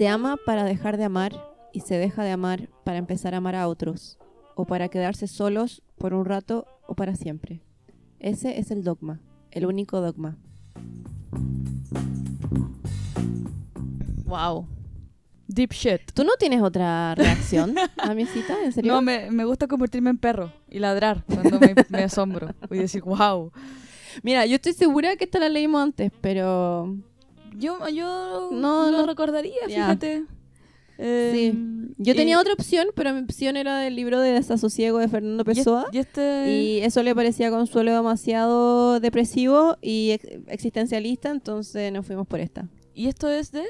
Se ama para dejar de amar y se deja de amar para empezar a amar a otros, o para quedarse solos por un rato o para siempre. Ese es el dogma, el único dogma. Wow. Deep shit. ¿Tú no tienes otra reacción a mi cita? ¿En serio? No, me, me gusta convertirme en perro y ladrar cuando me, me asombro. Y decir, wow. Mira, yo estoy segura que esta la leímos antes, pero... Yo, yo No, no, no. recordaría, Ya. fíjate. Eh, Sí. Yo tenía otra opción, pero mi opción era del libro de Desasosiego de Fernando Pessoa. Y, este... Y eso le parecía a Consuelo demasiado depresivo y ex- existencialista, entonces nos fuimos por esta. ¿y esto es de...?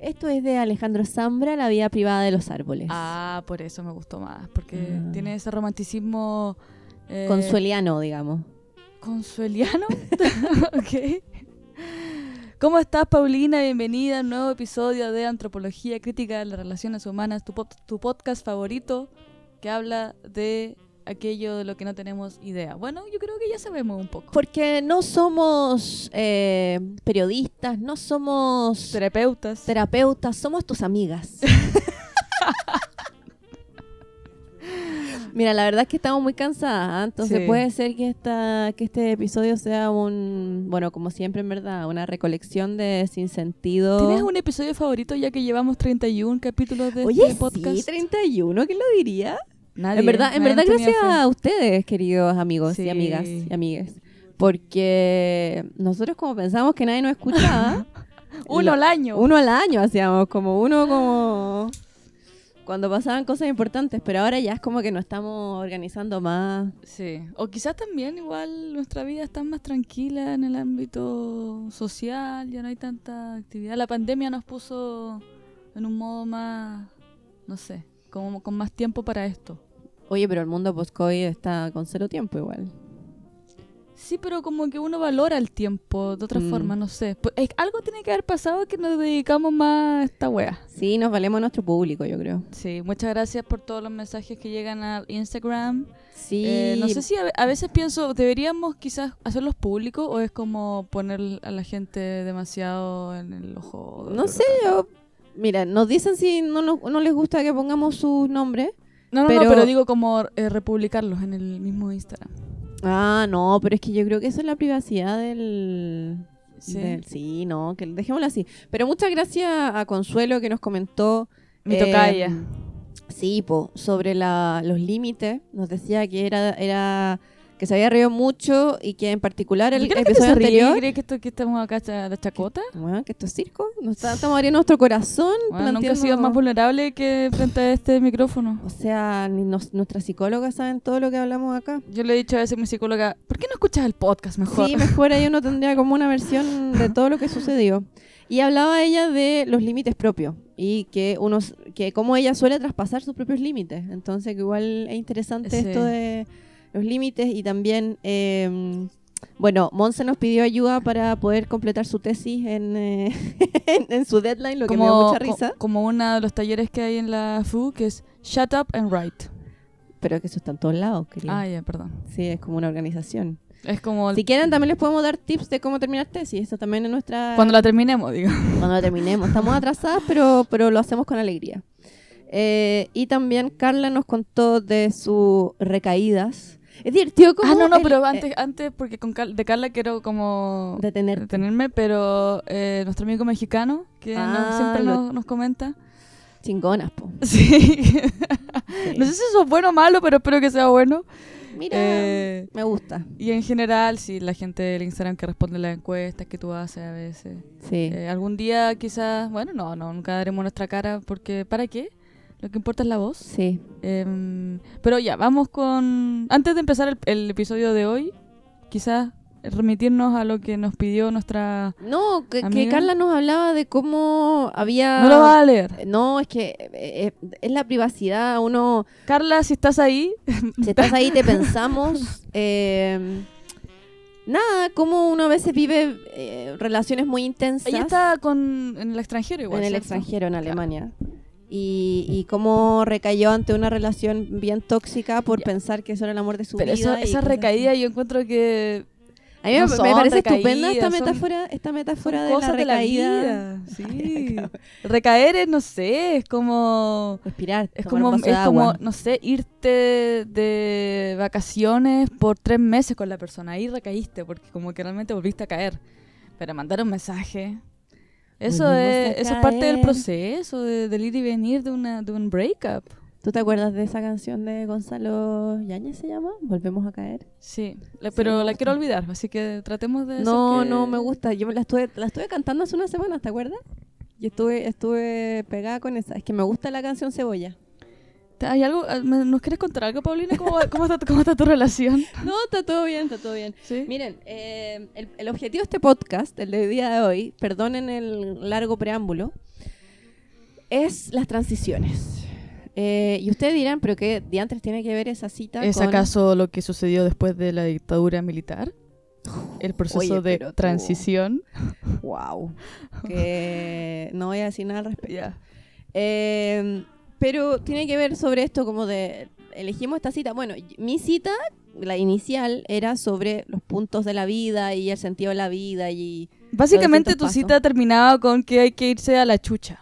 Esto es de Alejandro Zambra, La vida privada de los árboles. Ah, por eso me gustó más. Porque Ah. tiene ese romanticismo... eh, Consueliano, digamos. ¿Consueliano? ok. ¿Cómo estás, Paulina? Bienvenida a un nuevo episodio de Antropología Crítica de las Relaciones Humanas, tu, pod- tu podcast favorito que habla de aquello de lo que no tenemos idea. Bueno, yo creo que ya sabemos un poco. Porque no somos eh, periodistas, no somos Terapeutas. terapeutas, somos tus amigas. Mira, la verdad es que estamos muy cansadas, ¿ah? entonces Sí. puede ser que esta que este episodio sea un, bueno, como siempre en verdad, una recolección de sin sentido. ¿Tienes un episodio favorito ya que llevamos 31 capítulos de Oye, este podcast? sí, 31, ¿quién lo diría? Nadie. en verdad, en verdad gracias fe. a ustedes, queridos amigos Sí. y amigas y amigues. Porque nosotros como pensamos que nadie nos escuchaba, Uno al año. uno al año hacíamos, como uno como cuando pasaban cosas importantes, pero ahora ya es como que nos estamos organizando más. Sí, o quizás también igual nuestra vida está más tranquila en el ámbito social, ya no hay tanta actividad. La pandemia nos puso en un modo más, no sé, como con más tiempo para esto. Oye, pero el mundo post-COVID está con cero tiempo igual. Sí, pero como que uno valora el tiempo de otra Mm. forma, no sé. Pues, es- algo tiene que haber pasado que nos dedicamos más a esta wea. Sí, nos valemos a nuestro público, yo creo. Sí, muchas gracias por todos los mensajes que llegan al Instagram. Sí. Eh, no sé si a, ve- a veces pienso, ¿deberíamos quizás hacerlos públicos o es como poner a la gente demasiado en el ojo? No sé, yo... Mira, nos dicen si no, nos- no les gusta que pongamos sus nombres. No, no, pero- no, pero digo como eh, republicarlos en el mismo Instagram. Ah, no, pero es que yo creo que eso es la privacidad del... Sí. del- sí, no, que dejémoslo así. Pero muchas gracias a Consuelo que nos comentó... Mi eh, tocaya. Sí, po, sobre la- los límites. Nos decía que era, era que se había reído mucho y que en particular el ¿Por qué la episodio se ríe? anterior... ¿Cree que, esto, que estamos acá de chacota? Bueno, que esto es circo. Nos está- estamos abriendo nuestro corazón. Bueno, nunca he planteando- sido más vulnerable que frente a este micrófono. O sea, ni nos- nuestras psicólogas saben todo lo que hablamos acá. Yo le he dicho a veces a mi psicóloga, ¿por qué no escuchas el podcast mejor? Sí, mejor ahí uno tendría como una versión de todo lo que sucedió. Y hablaba ella de los límites propios y que unos que como ella suele traspasar sus propios límites. Entonces, que igual es interesante Sí. esto de los límites y también eh, bueno, Monse nos pidió ayuda para poder completar su tesis en, eh, en, en su deadline, lo que me dio mucha co- risa. como uno de los talleres que hay en la FU, que es Shut Up and Write. Pero que eso está en todos lados, querida. Ah, ya, perdón. Sí, es como una organización. Es como Si quieren, también les podemos dar tips de cómo terminar tesis. Eso también es nuestra... cuando la terminemos, digo. cuando la terminemos. Estamos atrasadas, pero, pero lo hacemos con alegría. Eh, y también Carla nos contó de sus recaídas. Es divertido como... Ah, no, no, el- pero eh, antes, antes porque con de Carla quiero como detenerte. detenerme, pero eh, nuestro amigo mexicano, que Ah, siempre nos, nos comenta. Chingonas, po. Sí. Sí. no sé si eso es bueno o malo, pero espero que sea bueno. Mira, Eh, me gusta. y en general, sí, la gente del Instagram que responde las encuestas que tú haces a veces. Sí. Eh, algún día quizás, bueno, no, no, nunca daremos nuestra cara porque ¿para qué? Lo que importa es la voz. Sí. Em, pero ya, vamos con... Antes de empezar el, el episodio de hoy, quizás remitirnos a lo que nos pidió nuestra... No, que. Carla nos hablaba de cómo había... No lo vas a leer. No, es que eh, es la privacidad. Uno, Carla, si estás ahí, si estás ahí, te pensamos. eh, nada, como uno a veces vive eh, relaciones muy intensas. ella está con, en el extranjero igual. en el ¿cierto? extranjero, en Alemania. Y, y cómo recayó ante una relación bien tóxica por pensar que eso era el amor de su Pero vida. y esa recaída así. yo encuentro que... A mí me- No me, son parece estupenda esta son- metáfora, esta metáfora de la recaída. vida. Sí. Recaer es, no sé, es como... Respirar, Es como, es de como, no sé, irte de vacaciones por tres meses con la persona. Ahí recaíste porque como que realmente volviste a caer. Pero mandar un mensaje... Eso es, eso es parte del proceso de, del ir y venir de, una, de un breakup. ¿Tú te acuerdas de esa canción de Gonzalo Yáñez se llama? Volvemos a caer. Sí, la- pero la quiero olvidar, así que tratemos de... No, que- no me gusta. Yo la estuve, la estuve cantando hace unas semanas, ¿te acuerdas? Y estuve, estuve pegada con esa. Es que me gusta la canción Cebolla. ¿Hay algo? ah, ¿Nos quieres contar algo, Paulina? ¿Cómo, está, ¿Cómo está tu relación? No, está todo bien, está todo bien. ¿Sí? Miren, eh, el, el objetivo de este podcast, el del día de hoy, perdonen el largo preámbulo, es las transiciones. Eh, y ustedes dirán, ¿pero qué diantres tiene que ver esa cita ¿Es con- acaso lo que sucedió después de la dictadura militar? El proceso Oye, de tú- transición. Wow. Que no voy a decir nada al respecto. Ya. Eh, pero tiene que ver sobre esto como de elegimos esta cita. Bueno, mi cita, la inicial, era sobre los puntos de la vida y el sentido de la vida y Básicamente tu cita terminaba con que hay que irse a la chucha.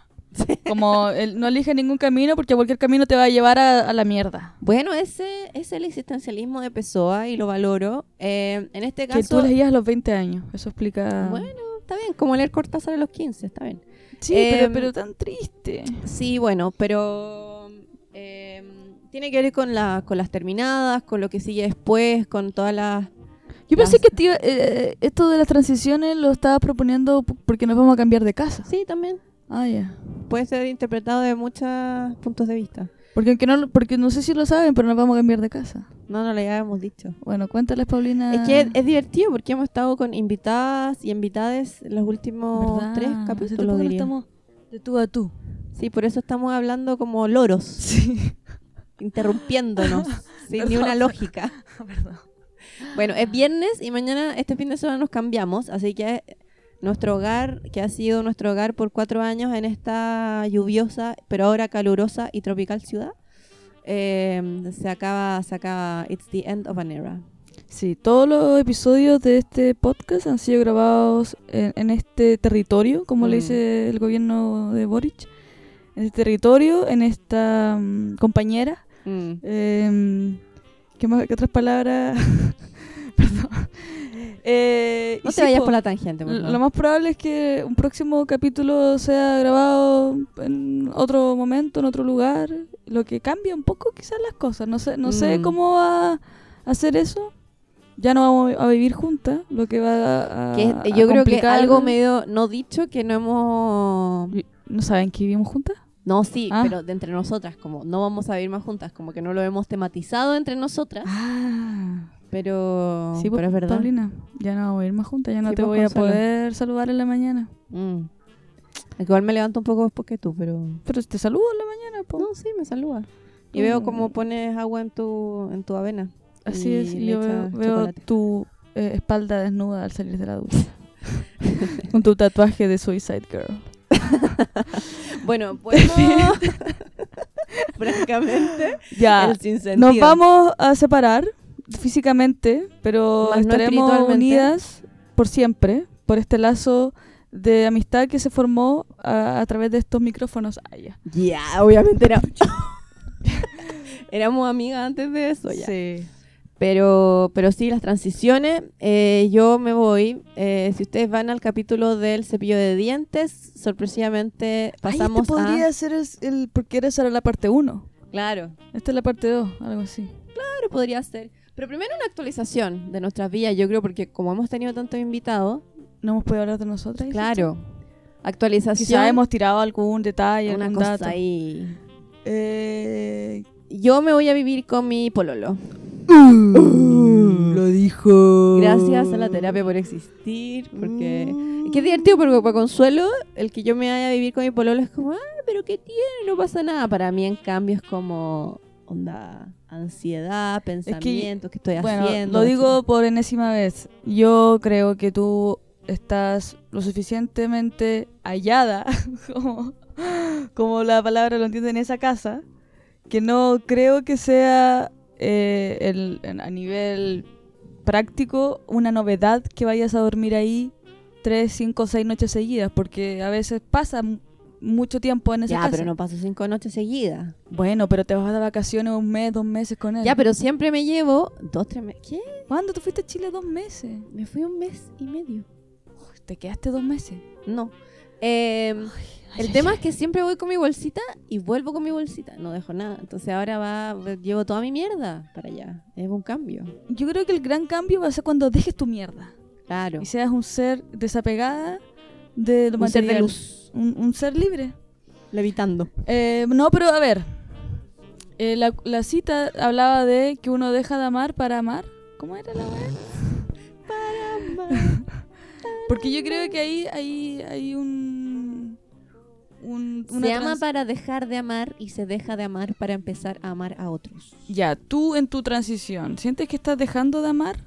Como el- no elige ningún camino porque cualquier camino te va a llevar a, a la mierda. bueno, ese es el existencialismo de Pessoa y lo valoro. Eh, en este Que caso, tú leías a los 20 años. Eso explica... bueno, está bien, como leer Cortázar a los 15, está bien. Sí, em, pero, pero tan triste. Sí, bueno, pero eh, tiene que ver con, la, con las terminadas, con lo que sigue después, con todas las... Yo las- pensé que iba- eh, esto de las transiciones lo estabas proponiendo porque nos vamos a cambiar de casa. Sí, también. Ah, ya. Puede ser interpretado de muchos puntos de vista. Porque, aunque no, porque no sé si lo saben, pero nos vamos a cambiar de casa. No, no le habíamos dicho. Bueno, cuéntales, Paulina. Es que es divertido porque hemos estado con invitadas y invitades en los últimos ¿Verdad? tres capítulos, diría. estamos de tú a tú. Sí, por eso estamos hablando como loros, Sí. interrumpiéndonos, sin ni Perdón. una lógica. Perdón. Bueno, es viernes y mañana, este fin de semana nos cambiamos, así que nuestro hogar, que ha sido nuestro hogar por cuatro años en esta lluviosa, pero ahora calurosa y tropical ciudad, eh, se acaba, se acaba, it's the end of an era. Sí, todos los episodios de este podcast han sido grabados en, en este territorio, como le Mm. dice el gobierno de Boric. En este territorio, en esta mm, compañera. Mm. Em, ¿qué, más, ¿Qué otras palabras? Perdón. Eh, No te sí, vayas po, por la tangente, por L- favor. Lo más probable es que un próximo capítulo sea grabado en otro momento, en otro lugar, lo que cambia un poco quizás las cosas. No sé, no sé Mm. cómo va a hacer eso. Ya no vamos a vivir juntas, lo que va a, Que es- a yo creo que algo medio no dicho que no hemos... ¿No saben que vivimos juntas? No, sí, Ah. pero de entre nosotras, como no vamos a vivir más juntas, como que no lo hemos tematizado entre nosotras, Ah, pero, sí, pues, pero es verdad. Paulina, ya no vamos a ir más juntas, ya no Sí, te pues, voy a poder saludar en la mañana. Mm. Igual me levanto un poco después que tú, pero... Pero te saludo en la mañana, po. No, sí, me saluda. Y No. veo cómo pones agua en tu, en tu avena. Así es, y yo veo, tu eh, espalda desnuda al salir de la ducha. Con tu tatuaje de Suicide Girl. Bueno, podemos... Francamente, Ya, el nos vamos a separar físicamente, pero Más no estaremos espiritualmente. unidas por siempre, por este lazo de amistad que se formó a, a través de estos micrófonos. Ah, ya. Obviamente era... Éramos amigas antes de eso ya. Sí. Pero, pero sí, las transiciones, eh, yo me voy. eh, si ustedes van al capítulo del cepillo de dientes, sorpresivamente pasamos Ay, este podría a... ser el, porque esa era la parte 1. Claro, Esta es la parte 2, algo así. claro, podría ser. Pero primero una actualización de nuestras vidas, yo creo, porque como hemos tenido tantos invitados, No hemos podido hablar de nosotras. claro, actualización, Quizá hemos tirado algún detalle, una algún cosa dato. ahí. Eh, Yo me voy a vivir con mi pololo. lo dijo. Gracias a la terapia por existir, porque... Mm. Y qué divertido, porque para Consuelo, el que yo me vaya a vivir con mi pololo es como, ah, pero ¿qué tiene? No pasa nada. Para mí, en cambio, es como, onda, ansiedad, pensamientos, ¿qué estoy Bueno, haciendo? lo digo por enésima vez. Yo creo que tú estás lo suficientemente hallada, como, como la palabra lo entiende en esa casa, que no creo que sea eh, el, a nivel práctico una novedad que vayas a dormir ahí tres, cinco, seis noches seguidas, porque a veces pasa mucho tiempo en esa Ya, casa. pero no paso cinco noches seguidas. Bueno, pero te vas de vacaciones un mes, dos meses con él. Ya, pero siempre me llevo dos, tres meses. ¿Qué? ¿Cuándo tú fuiste a Chile dos meses? Me fui un mes y medio. Uy, ¿Te quedaste dos meses? No. Em, el tema es que siempre voy con mi bolsita y vuelvo con mi bolsita. No dejo nada. Entonces ahora va, llevo toda mi mierda para allá. Es un cambio. Yo creo que el gran cambio va a ser cuando dejes tu mierda Claro. y seas un ser desapegada de lo Un ser de luz. Un, un ser libre. Levitando. Eh, no, pero a ver. Eh, la, la cita hablaba de que uno deja de amar para amar. ¿Cómo era la wea? Porque yo creo que ahí hay, hay un. un una Se ama para dejar de amar y se deja de amar para empezar a amar a otros. Ya, tú en tu transición, ¿sientes que estás dejando de amar?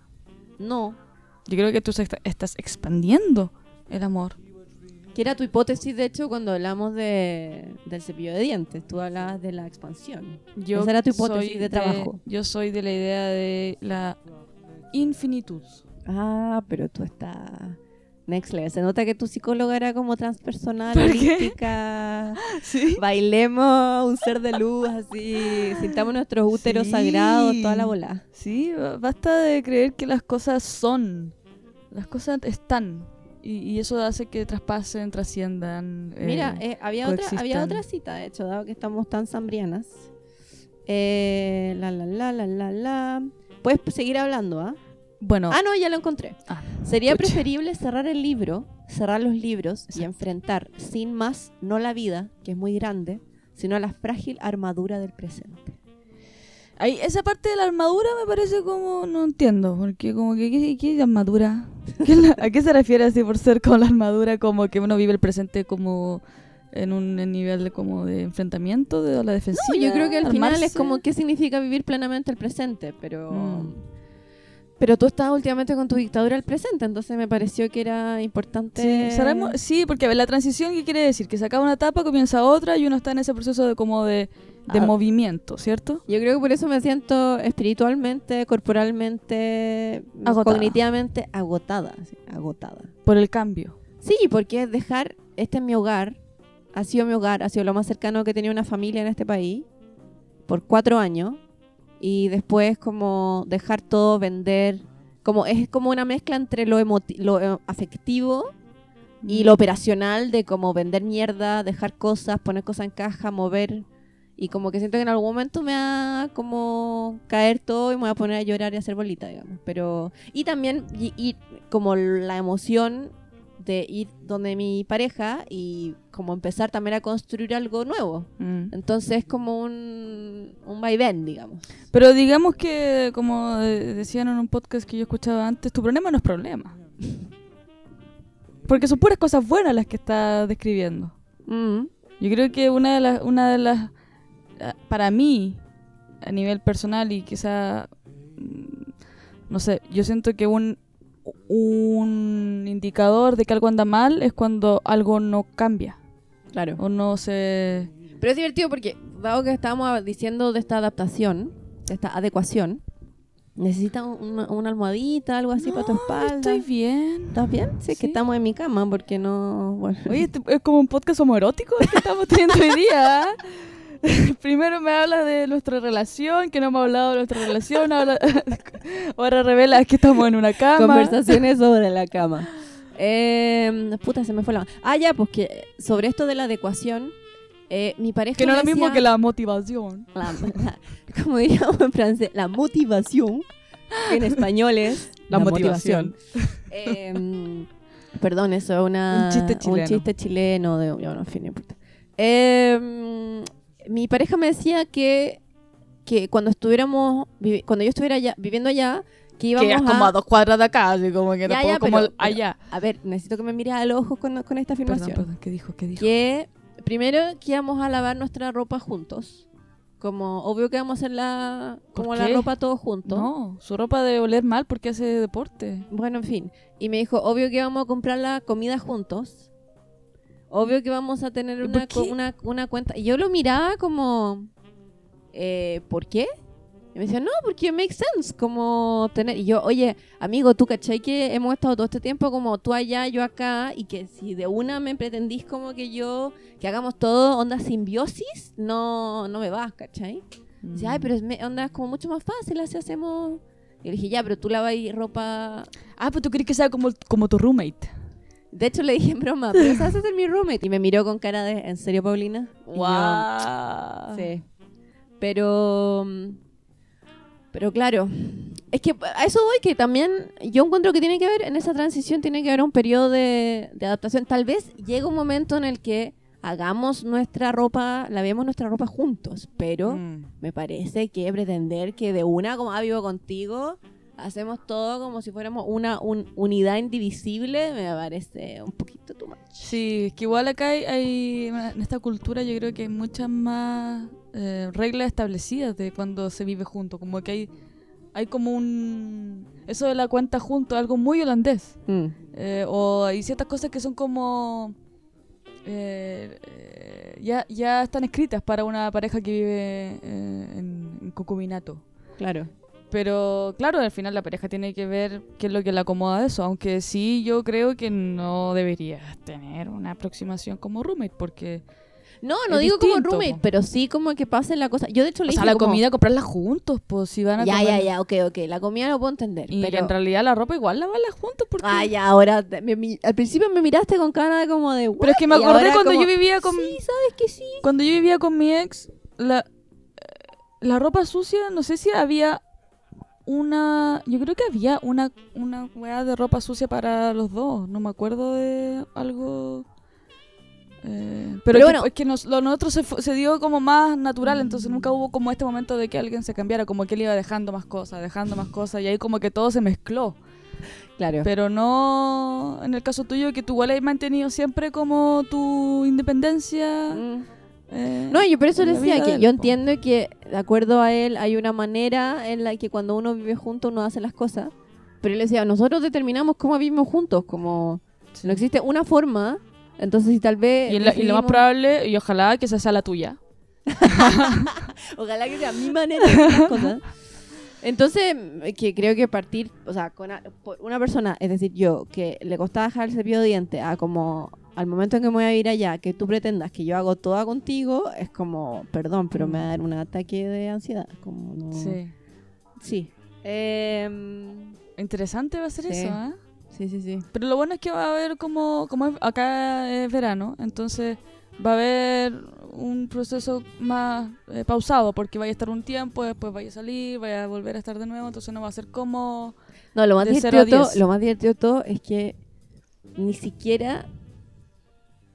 No. Yo creo que tú estás expandiendo el amor. Que era tu hipótesis, de hecho, cuando hablamos de, del cepillo de dientes. Tú hablabas de la expansión. Yo Esa era tu hipótesis de trabajo. yo soy de la idea de la infinitud. Ah, pero tú estás next level. Se nota que tu psicóloga era como transpersonal, holística. ¿Sí? Bailemos un ser de luz, así. Sintamos nuestros úteros Sí. sagrados, toda la bola. Sí, ba- basta de creer que las cosas son. Las cosas están. Y, y eso hace que traspasen, trasciendan. eh, Mira, eh, había, otra, había otra cita, de hecho, dado que estamos tan zambrianas. Eh, la, la, la, la, la, la. Puedes seguir hablando, ¿ah? bueno, Ah, no, ya lo encontré. Ah, Sería pucha. preferible cerrar el libro, cerrar los libros y enfrentar sin más no la vida, que es muy grande, sino la frágil armadura del presente. Ahí, esa parte de la armadura me parece como. No entiendo. Porque, como que. ¿Qué, qué armadura? ¿Qué es la- ¿A qué se refiere así por ser con la armadura? Como que uno vive el presente como. En un nivel de, como de enfrentamiento de la defensiva. No, yo creo que al final es como qué significa vivir plenamente el presente, pero Mm. pero tú estás últimamente con tu dictadura al presente, entonces me pareció que era importante. Sí, porque a ver, la transición, ¿qué quiere decir? Que se acaba una etapa, comienza otra y uno está en ese proceso de como de, de Ah. movimiento, ¿cierto? Yo creo que por eso me siento espiritualmente, corporalmente, Agotada. cognitivamente agotada, sí, agotada. Por el cambio. Sí, porque dejar este es mi hogar, ha sido mi hogar, ha sido lo más cercano que tenía una familia en este país por cuatro años y después como dejar todo, vender, como es como una mezcla entre lo, lo eh, afectivo y lo operacional de como vender mierda, dejar cosas, poner cosas en caja, mover y como que siento que en algún momento me va a como caer todo y me voy a poner a llorar y a hacer bolita, digamos. Pero y también y, y como la emoción de ir donde mi pareja y como empezar también a construir algo nuevo. Mm. Entonces es como un, un vaivén, digamos. Pero digamos que, como decían en un podcast que yo escuchaba antes, tu problema no es problema. Porque son puras cosas buenas las que estás describiendo. Mm. Yo creo que una de las, una de las, para mí, a nivel personal y quizá, mm, no sé, yo siento que un, un indicador de que algo anda mal es cuando algo no cambia Claro. o no se... Pero es divertido porque, dado que estábamos diciendo de esta adaptación, de esta adecuación, necesitas una, una almohadita, algo así para tu No, espalda. Estoy bien. ¿Estás bien? Sí, es que Sí. estamos en mi cama porque no. Bueno. Oye, este es como un podcast homoerótico que estamos teniendo hoy día. Primero me hablas de nuestra relación, que no hemos hablado de nuestra relación, ahora, ahora revelas que estamos en una cama. Conversaciones sobre la cama. Eh, puta, se me fue la. Ah, ya, pues que sobre esto de la adecuación, eh, mi pareja. Que no es lo mismo que la motivación. la- la- como diríamos en francés, la motivación, que en español es La motivación. Eh, perdón, eso es una, Un chiste chileno. chiste chileno de, bueno, en fin, no importa. Eh, mi pareja me decía que, que cuando estuviéramos, vivi- cuando yo estuviera allá, viviendo allá, que íbamos Que es como a dos cuadras de acá, así como que Ya, tampoco ya, como pero- allá. A ver, necesito que me mires a los ojos con, con esta Perdón, afirmación. perdón, ¿qué dijo? ¿Qué dijo? Que primero que íbamos a lavar nuestra ropa juntos. Como obvio que vamos a hacer la, ¿Por como la ropa todos juntos. No, su ropa debe oler mal porque hace deporte. Bueno, en fin. Y me dijo, obvio que vamos a comprar la comida juntos. Obvio que vamos a tener ¿Y una, una, una cuenta. Y yo lo miraba como, eh, ¿por qué? Y me decía, no, porque makes sense, como tener... Y yo, oye, amigo, ¿tú cachai que hemos estado todo este tiempo como tú allá, yo acá, y que si de una me pretendís como que yo, que hagamos todo onda simbiosis, no, no me vas, ¿cachai? Y Dice, ay, pero es me- onda es como mucho más fácil, así hacemos... Y le dije, ya, pero tú lavas ropa... Ah, pues tú querés que sea como, como tu roommate. De hecho, le dije en broma, pero sabes hacer mi roommate. Y me miró con cara de, ¿en serio, Paulina? Yo, Wow. Sí. Pero. Pero claro. Es que a eso voy que también yo encuentro que tiene que ver, en esa transición tiene que haber un periodo de, de adaptación. Tal vez llegue un momento en el que hagamos nuestra ropa, lavemos nuestra ropa juntos, pero Mm. me parece que pretender que de una, como ah, vivo contigo, hacemos todo como si fuéramos una un- unidad indivisible, me parece un poquito too much. Sí, es que igual acá hay, hay- en esta cultura yo creo que hay muchas más eh, reglas establecidas de cuando se vive junto, como que hay hay como un eso de la cuenta junto, algo muy holandés. Mm. Eh, o hay ciertas cosas que son como eh, eh, ya, ya están escritas para una pareja que vive eh, en, en concubinato. Claro. Pero claro, al final la pareja tiene que ver qué es lo que le acomoda a eso. Aunque sí, yo creo que no deberías tener una aproximación como roommate, porque. No, no Es digo como roommate, po. pero sí como que pase la cosa. Yo de hecho le O dije sea, la como, comida comprarla juntos, pues si van a Ya, comer. ya, ya, ok, ok. La comida lo puedo entender. Y pero... en realidad la ropa igual lavarla juntos, porque. Ah, ya, ahora... me- mi- al principio me miraste con cara de como de... Pero es que me "What?", acordé cuando como, yo vivía con. Sí, sabes que sí. Cuando yo vivía con mi ex, la, la ropa sucia, no sé si había una. Yo creo que había una, una weá de ropa sucia para los dos. No me acuerdo de algo. eh, pero bueno. es que nos- lo nosotros se, se dio como más natural, entonces nunca hubo como este momento de que alguien se cambiara, como que él iba dejando más cosas, dejando más cosas, y ahí como que todo se mezcló. Claro. Pero no en el caso tuyo, que tú igual has mantenido siempre como tu independencia. Mm. Eh, No, yo por eso le decía que yo entiendo que, de acuerdo a él, hay una manera en la que cuando uno vive junto uno hace las cosas. Pero él decía, nosotros determinamos cómo vivimos juntos, como Sí. no existe una forma. Entonces, si tal vez... Y, la- y lo más probable, y ojalá que esa sea la tuya. Ojalá que sea mi manera de hacer las cosas. Entonces, mm, que creo que partir, o sea, con una persona, es decir, yo, que le costaba dejar el cepillo de dientes a como al momento en que me voy a ir allá, que tú pretendas que yo hago toda contigo, es como, perdón, pero me va a dar un ataque de ansiedad. Como no... Sí. Sí. Em, Interesante va a ser Sí. eso, ¿eh? sí, sí, sí. Pero lo bueno es que va a haber como, como acá es verano, entonces va a haber un proceso más eh, pausado, porque vaya a estar un tiempo, después vaya a salir, vaya a volver a estar de nuevo, entonces no va a ser como... No, lo más, divertido todo, lo más divertido de todo es que ni siquiera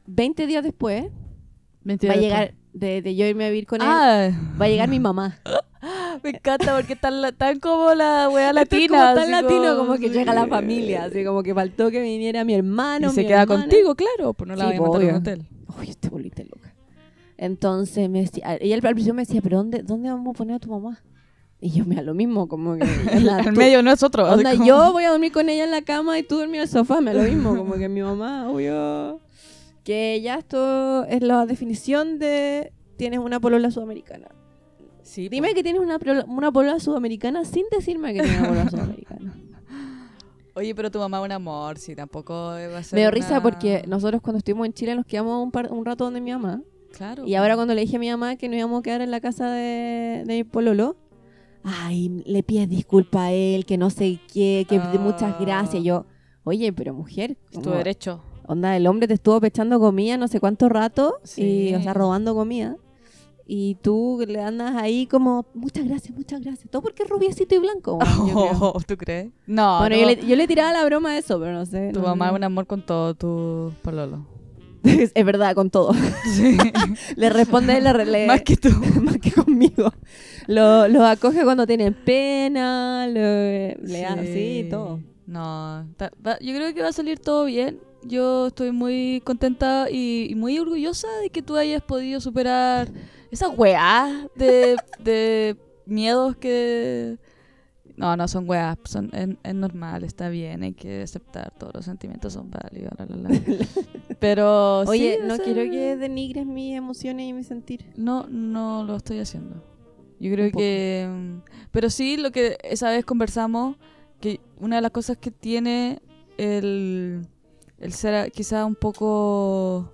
20 días después va a llegar, de, de yo irme a vivir con él, Ah, va a llegar mi mamá. me encanta porque tan, tan como la wea es latina. como tan latino como que sí. llega la familia, así como que faltó que viniera mi hermano. Y se queda hermana. contigo, claro, pues no la Sí, a un obvio. hotel. Uy, te volviste loca. Entonces me decía, ella al principio me decía, pero dónde, ¿dónde vamos a poner a tu mamá? Y yo me da lo mismo, como que En tú- medio no es otro. así onda, como- yo voy a dormir con ella en la cama y tú dormir en el sofá, me da lo mismo, como que mi mamá, obvio. Que ya esto es la definición de tienes una polola sudamericana. Sí, Dime que tienes una, polola- una polola sudamericana sin decirme que tienes una polola sudamericana. Oye, pero tu mamá es un amor, sí, tampoco va a ser Me dio una- risa porque nosotros cuando estuvimos en Chile nos quedamos un, par- un rato donde mi mamá. Claro. Y ahora cuando le dije a mi mamá que nos íbamos a quedar en la casa de, de mi pololo, ay, le pides disculpa a él, que no sé qué, que Ah. muchas gracias. Yo, oye, pero mujer, Es tu derecho. Onda, el hombre te estuvo pechando comida no sé cuánto rato, Sí. y, o sea, robando comida. Y tú le andas ahí como, muchas gracias, muchas gracias. Todo porque es rubiecito y blanco. bueno. Oh, ¿Tú crees? No, Bueno, no. yo le, yo le tiraba la broma a eso, pero no sé. tu no mamá es un amor con todo tu pololo. es, es verdad, con todo. Sí. le responde, le, Más que tú. más que conmigo. Lo, lo acoge cuando tienen pena, lo, le sí, todo. No, ta- va- yo creo que va a salir todo bien. Yo estoy muy contenta y, y muy orgullosa de que tú hayas podido superar esa weá de, de miedos que... No, no son weas, son, es, es normal, está bien, hay que aceptar, todos los sentimientos son válidos, la, la, la. Pero Oye, sí, no quiero que denigres mis emociones y mi sentir. No, no lo estoy haciendo. Yo creo que... mm, Pero sí, lo que esa vez conversamos, que una de las cosas que tiene el, el ser a- quizá un poco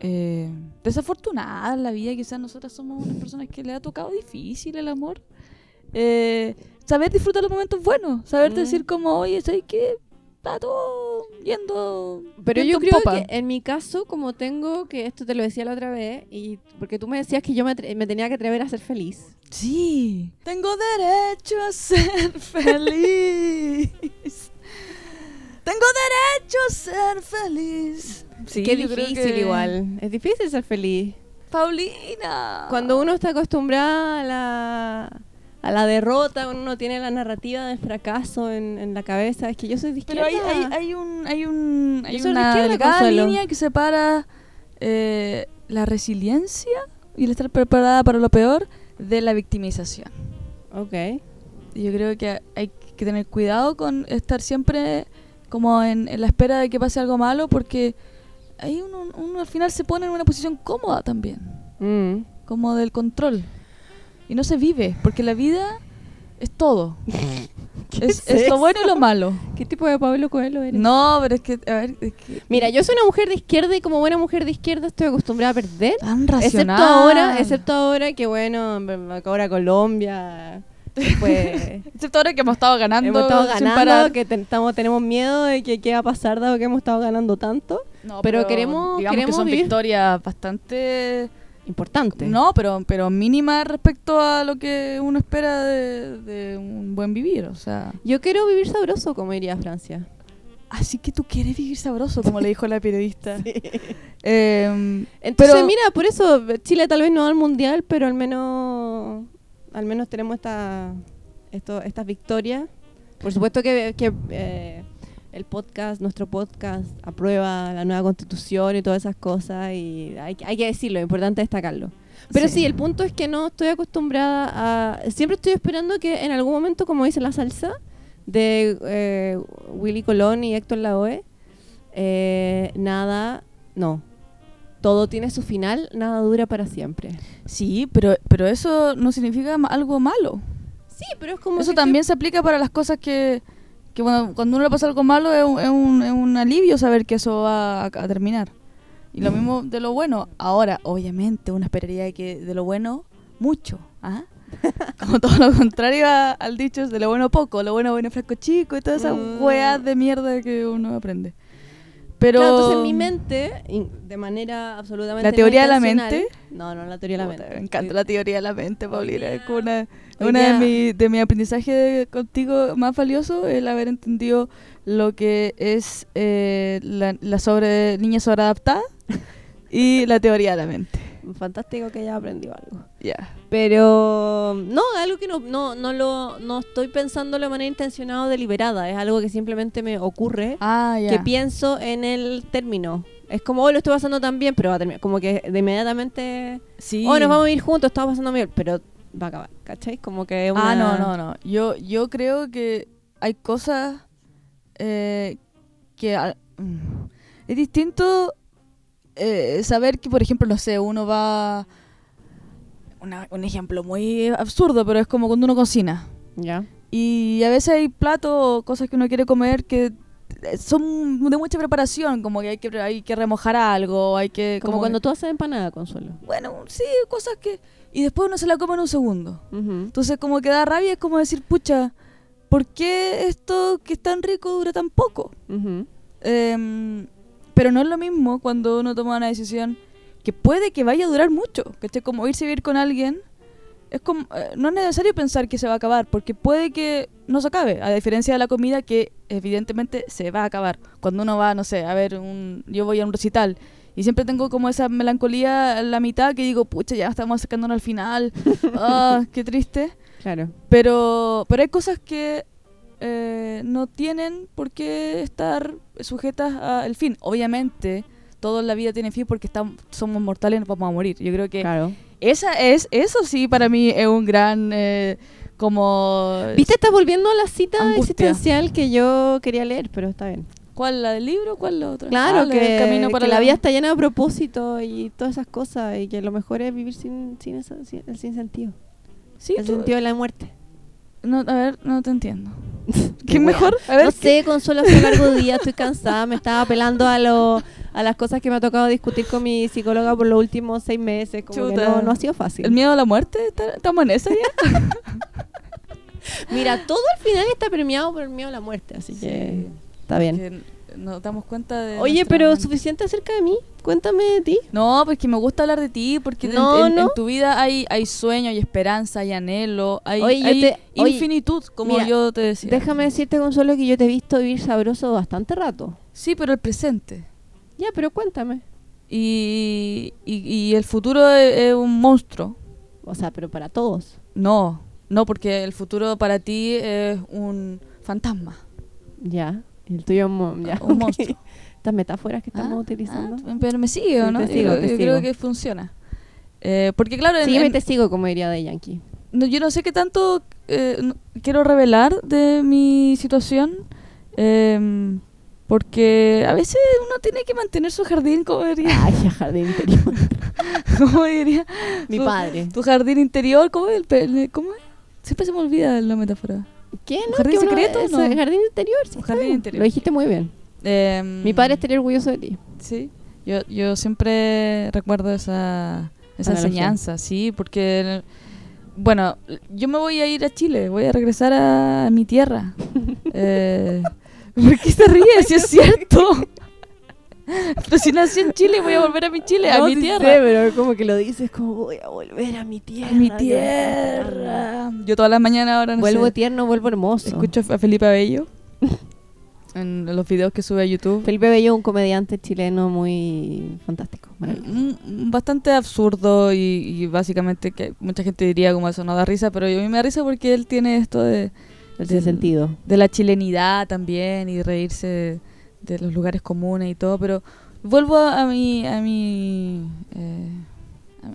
eh, desafortunada en la vida, quizás nosotras somos unas personas que le ha tocado difícil el amor. Eh, saber disfrutar los momentos buenos, saber Mm. decir como, oye, ¿sabes qué? Está todo yendo... Pero yo creo popa". que en mi caso, como tengo, que esto te lo decía la otra vez, y porque tú me decías que yo me, me tenía que atrever a ser feliz. Sí. Tengo derecho a ser feliz. Tengo derecho a ser feliz. Sí, Qué difícil que- igual. Es difícil ser feliz. Paulina. Cuando uno está acostumbrada a la, a la derrota, uno tiene la narrativa del fracaso en, en la cabeza. Es que yo soy de Pero izquierda. hay, hay, hay un hay un una delgada línea que separa eh, la resiliencia y el estar preparada para lo peor de la victimización. Ok. Yo creo que hay que tener cuidado con estar siempre como en, en la espera de que pase algo malo porque ahí uno, uno al final se pone en una posición cómoda también, Mm. como del control. Y no se vive, porque la vida es todo. ¿Qué Es, es es lo bueno y lo malo. ¿Qué tipo de Pablo Coelho eres? No, pero es que, a ver, es que Mira, yo soy una mujer de izquierda y como buena mujer de izquierda estoy acostumbrada a perder. tan Excepto racional. ahora, excepto ahora que bueno, ahora Colombia pues Excepto ahora que hemos estado ganando hemos estado sin ganando, parar. que te- estamos- tenemos miedo de que qué va a pasar dado que hemos estado ganando tanto. No, pero queremos- digamos queremos que son vivir- victorias bastante Importante. No, pero, pero mínima respecto a lo que uno espera de, de un buen vivir, o sea. Yo quiero vivir sabroso, como diría Francia. Así que tú quieres vivir sabroso, como le dijo la periodista. Em, Entonces, Pero- mira, por eso Chile tal vez no va al mundial, pero al menos al menos tenemos esta esto, estas victorias. Por supuesto que, que, eh, el podcast, nuestro podcast, aprueba la nueva constitución y todas esas cosas y hay, que- hay que decirlo, es importante destacarlo. Pero sí. Sí. el punto es que no estoy acostumbrada a... Siempre estoy esperando que en algún momento, como dice la salsa, de eh, Willy Colón y Héctor Lavoe, eh, nada, no. Todo tiene su final, nada dura para siempre. sí, pero, pero eso no significa algo malo. Sí, pero es como... Eso también se aplica para las cosas que, que bueno, cuando uno le pasa algo malo es un, es un- es un alivio saber que eso va a, a terminar. Y lo mismo de lo bueno. Ahora, obviamente, uno esperaría que de lo bueno, mucho. ¿ah? Como todo lo contrario a- al dicho es de lo bueno poco, lo bueno bueno frasco chico y todas esas Mm. weas de mierda que uno aprende. Pero Claro, entonces en mi mente, de manera absolutamente ¿La teoría no de la mente? No, no, la teoría de la mente. me encanta la teoría de la mente, Paulina. Es como una, una de, mi, de mi aprendizaje contigo más valioso el haber entendido lo que es eh, la, la sobre niña sobreadaptada y la teoría de la mente. Fantástico que haya aprendido algo. Ya. Pero no, algo que no, no, no lo no estoy pensando de manera intencionada o deliberada. Es algo que simplemente me ocurre. Ah, ya. que pienso en el término. Es como, hoy lo estoy pasando tan bien, pero va a terminar. Como que de inmediatamente, sí. oh, nos vamos a ir juntos, estaba pasando bien, pero va a acabar, ¿cachai? Como que una... Ah, no, no, no. Yo, yo creo que hay cosas eh, que... al- mm, es distinto eh, saber que, por ejemplo, no sé, uno va... una- un ejemplo muy absurdo, pero es como cuando uno cocina. Ya. Y a veces hay platos o cosas que uno quiere comer que son de mucha preparación, como que hay que, hay que remojar algo, hay que... Como, cuando tú haces empanada, Consuelo. Bueno, sí, cosas que... Y después uno se la come en un segundo. Entonces como que da rabia, es como decir, pucha, ¿por qué esto que es tan rico dura tan poco? Em, pero no es lo mismo cuando uno toma una decisión que puede que vaya a durar mucho, que como irse a vivir con alguien. Es como, eh, no es necesario pensar que se va a acabar, porque puede que no se acabe, a diferencia de la comida que evidentemente se va a acabar. Cuando uno va, no sé, a ver, un, yo voy a un recital y siempre tengo como esa melancolía en la mitad que digo, pucha, ya estamos acercándonos al final, ah, qué triste. Claro. Pero, pero hay cosas que eh, no tienen por qué estar sujetas al fin. Obviamente, todo en la vida tiene fin porque estamos, somos mortales y nos vamos a morir. Yo creo que Claro. Esa es, eso sí para mí es un gran eh, como ¿Viste? Estás volviendo a la cita Angustia. existencial que yo quería leer, pero está bien. ¿Cuál la del libro? ¿Cuál la otra? Claro, Ah, que, camino para que la vida está llena de propósitos y todas esas cosas y que lo mejor es vivir sin, sin, eso, sin, sin sentido. Sí, el tú- sentido de la muerte. no, a ver, no te entiendo. Qué ¿Qué mejor? A ver, no sé, Consuelo, hace un largo día, estoy cansada, me estaba apelando a lo, a las cosas que me ha tocado discutir con mi psicóloga por los últimos seis meses, como que no, no ha sido fácil. ¿El miedo a la muerte? ¿Está- ¿Estamos en esa ya? Mira, todo al final está premiado por el miedo a la muerte, así que está bien. Que nos damos cuenta de. Oye, pero mente. suficiente acerca de mí, cuéntame de ti. No, pues que me gusta hablar de ti, porque en- No, en, en no. tu vida hay, hay sueño, hay esperanza, hay anhelo, hay, Oye, hay te- oye, infinitud, como mira, yo te decía. Déjame decirte, Consuelo, que yo te he visto vivir sabroso bastante rato. Sí, pero el presente. Ya, pero cuéntame. Y, y, y el futuro es, es un monstruo. O sea, pero para todos. No, no, porque el futuro para ti es un fantasma. Ya. El tuyo, mo- ya. Un monstruo. Estas metáforas que estamos Ah, utilizando. ah, pero me sigue, ¿o Sí, ¿no? te sigo, te yo sigo. creo que funciona. Eh, porque claro, en- y en- te sigo, como diría de Yankee. no, yo no sé qué tanto eh, no- quiero revelar de mi situación. em, porque a veces uno tiene que mantener su jardín, como diría. Ay, jardín interior. ¿Cómo diría? Mi Su- padre. Tu jardín interior, ¿cómo es? ¿Cómo es? Siempre se me olvida la metáfora. ¿Qué? ¿Un ¿No? jardín que secreto? No. jardín interior, sí. Un está jardín interior. Lo dijiste muy bien. Em, Mi padre estaría orgulloso de ti. Sí, yo, yo siempre recuerdo esa, esa Analogía. enseñanza, sí, porque, bueno, yo me voy a ir a Chile, voy a regresar a mi tierra. eh, ¿Por qué se ríe? Si es cierto. Pero si nací en Chile, voy a volver a mi Chile, a mi sí tierra. sé, pero como que lo dices, como voy a volver a mi tierra. a mi tierra. Yo todas las mañanas ahora no Vuelvo sé, tierno, vuelvo hermoso. escucho a Felipe Abello en los videos que sube a YouTube. Felipe Bello, un comediante chileno muy fantástico. Mm, mm, bastante absurdo y, y básicamente que mucha gente diría como eso no da risa, pero a mí me da risa porque él tiene esto de, Tiene del- sentido. de la chilenidad también y reírse de los lugares comunes y todo, pero vuelvo a mi a mi eh,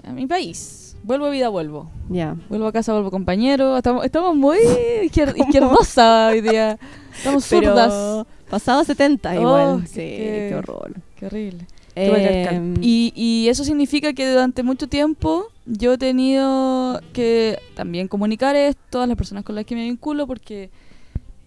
a, a mi país, vuelvo a vida, vuelvo, Ya. vuelvo a casa, vuelvo compañero, estamos estamos muy izquier- izquierdosa hoy día, estamos zurdas, Pero pasado 70 Oh, igual. qué- sí, qué- qué horror. qué horrible. Em, Y, y eso significa que durante mucho tiempo yo he tenido que también comunicar esto a las personas con las que me vinculo porque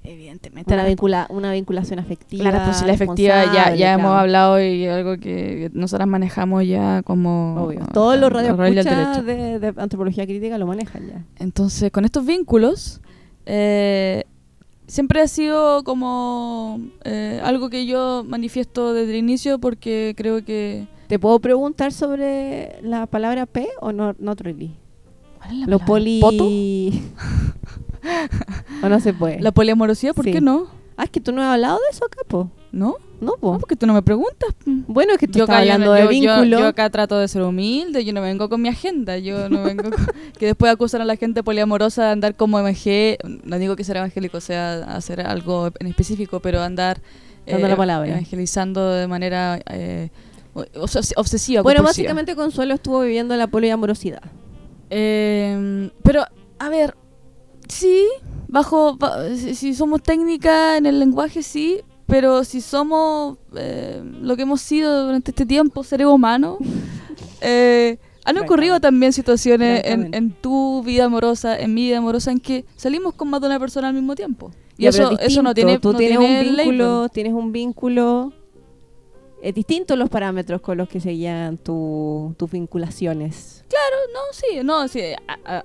evidentemente una, la, vincula, una vinculación afectiva. la responsabilidad efectiva ya, hemos hablado y algo que nosotras manejamos ya como... Obvio. Todos los radioescuchas de, de antropología crítica lo manejan ya. Entonces, con estos vínculos, eh, siempre ha sido como eh, algo que yo manifiesto desde el inicio porque creo que... ¿Te puedo preguntar sobre la palabra P o no, not really? ¿Cuál es la Lo palabra? poli... ¿Poto? ¿O no se puede? La poliamorosidad, ¿por Sí. qué no? Ah, es que tú no has hablado de eso acá, po. ¿No? No, po. No, porque tú no me preguntas. Bueno, es que tú Yo estás acá, hablando de yo- yo- vínculo. Yo, acá trato de ser humilde, yo no vengo con mi agenda, yo no vengo con- que después acusan a la gente poliamorosa de andar como MG, no digo que ser evangélico sea hacer algo en específico, pero andar eh, Dando la palabra. evangelizando de manera eh, obsesiva. bueno, compulsiva. básicamente Consuelo estuvo viviendo la poliamorosidad. Eh, pero, a ver, sí, bajo, ba- si, si somos técnicas en el lenguaje, sí, pero si somos eh, lo que hemos sido durante este tiempo, seres humanos, eh, han ocurrido también situaciones en, en tu vida amorosa, en mi vida amorosa, en que salimos con más de una persona al mismo tiempo. Y Ya, eso, es eso no tiene, Tú no tienes tiene un vínculo, label. tienes un vínculo... Es distinto los parámetros con los que se guían tu- tus vinculaciones. No, sí, no, sí. a- a-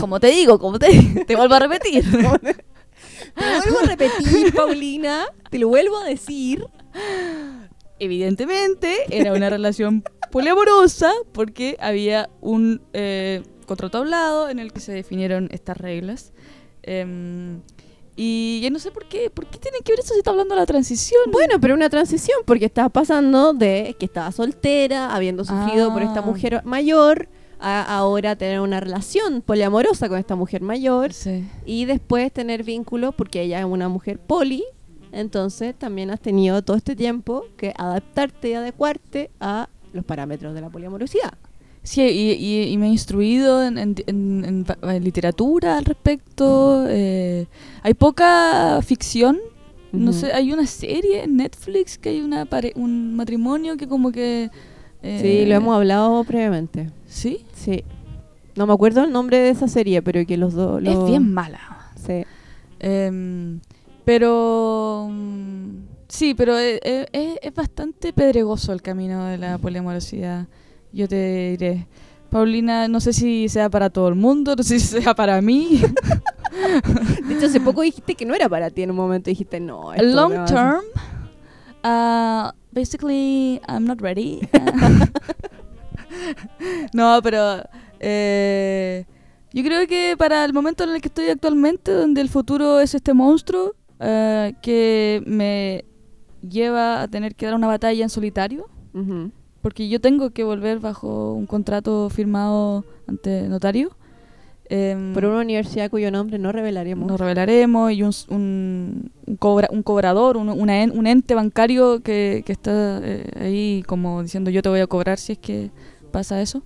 como te digo, como te, te vuelvo a repetir. Te vuelvo a repetir, Paulina. Te lo vuelvo a decir. Evidentemente era una relación poliamorosa porque había un eh, contrato hablado en el que se definieron estas reglas. Em, y ya no sé por qué, ¿por qué tiene que ver eso si está hablando de la transición? Bueno, pero una transición, porque estaba pasando de que estaba soltera, habiendo sufrido por esta Ah. mujer mayor, a ahora tener una relación poliamorosa con esta mujer mayor Sí. y después tener vínculos porque ella es una mujer poli. Entonces también has tenido todo este tiempo que adaptarte y adecuarte a los parámetros de la poliamorosidad. Sí, y, y- y me he instruido en, en- literatura al respecto. eh, hay poca ficción. No sé, hay una serie en Netflix que hay una pare- un matrimonio que como que... eh, Sí, lo hemos hablado previamente. ¿Sí? Sí. No me acuerdo el nombre de esa serie, pero que los dos... Es bien mala. Sí. Em, pero mm, sí, pero e- e- e- es, bastante pedregoso el camino de la poliamorosidad. Yo te diré. Paulina, no sé si sea para todo el mundo, no sé si sea para mí. De hecho, hace poco dijiste que no era para ti en un momento. Dijiste, no. esto Long term, uh, basically, I'm not ready. no, pero eh, yo creo que para el momento en el que estoy actualmente, donde el futuro es este monstruo eh, que me lleva a tener que dar una batalla en solitario, porque yo tengo que volver bajo un contrato firmado ante notario. em, Por una universidad cuyo nombre no revelaremos. revelaremos y un, un, un cobra- un cobrador, un, una en- un ente bancario que, que está eh, ahí como diciendo yo te voy a cobrar si es que pasa eso.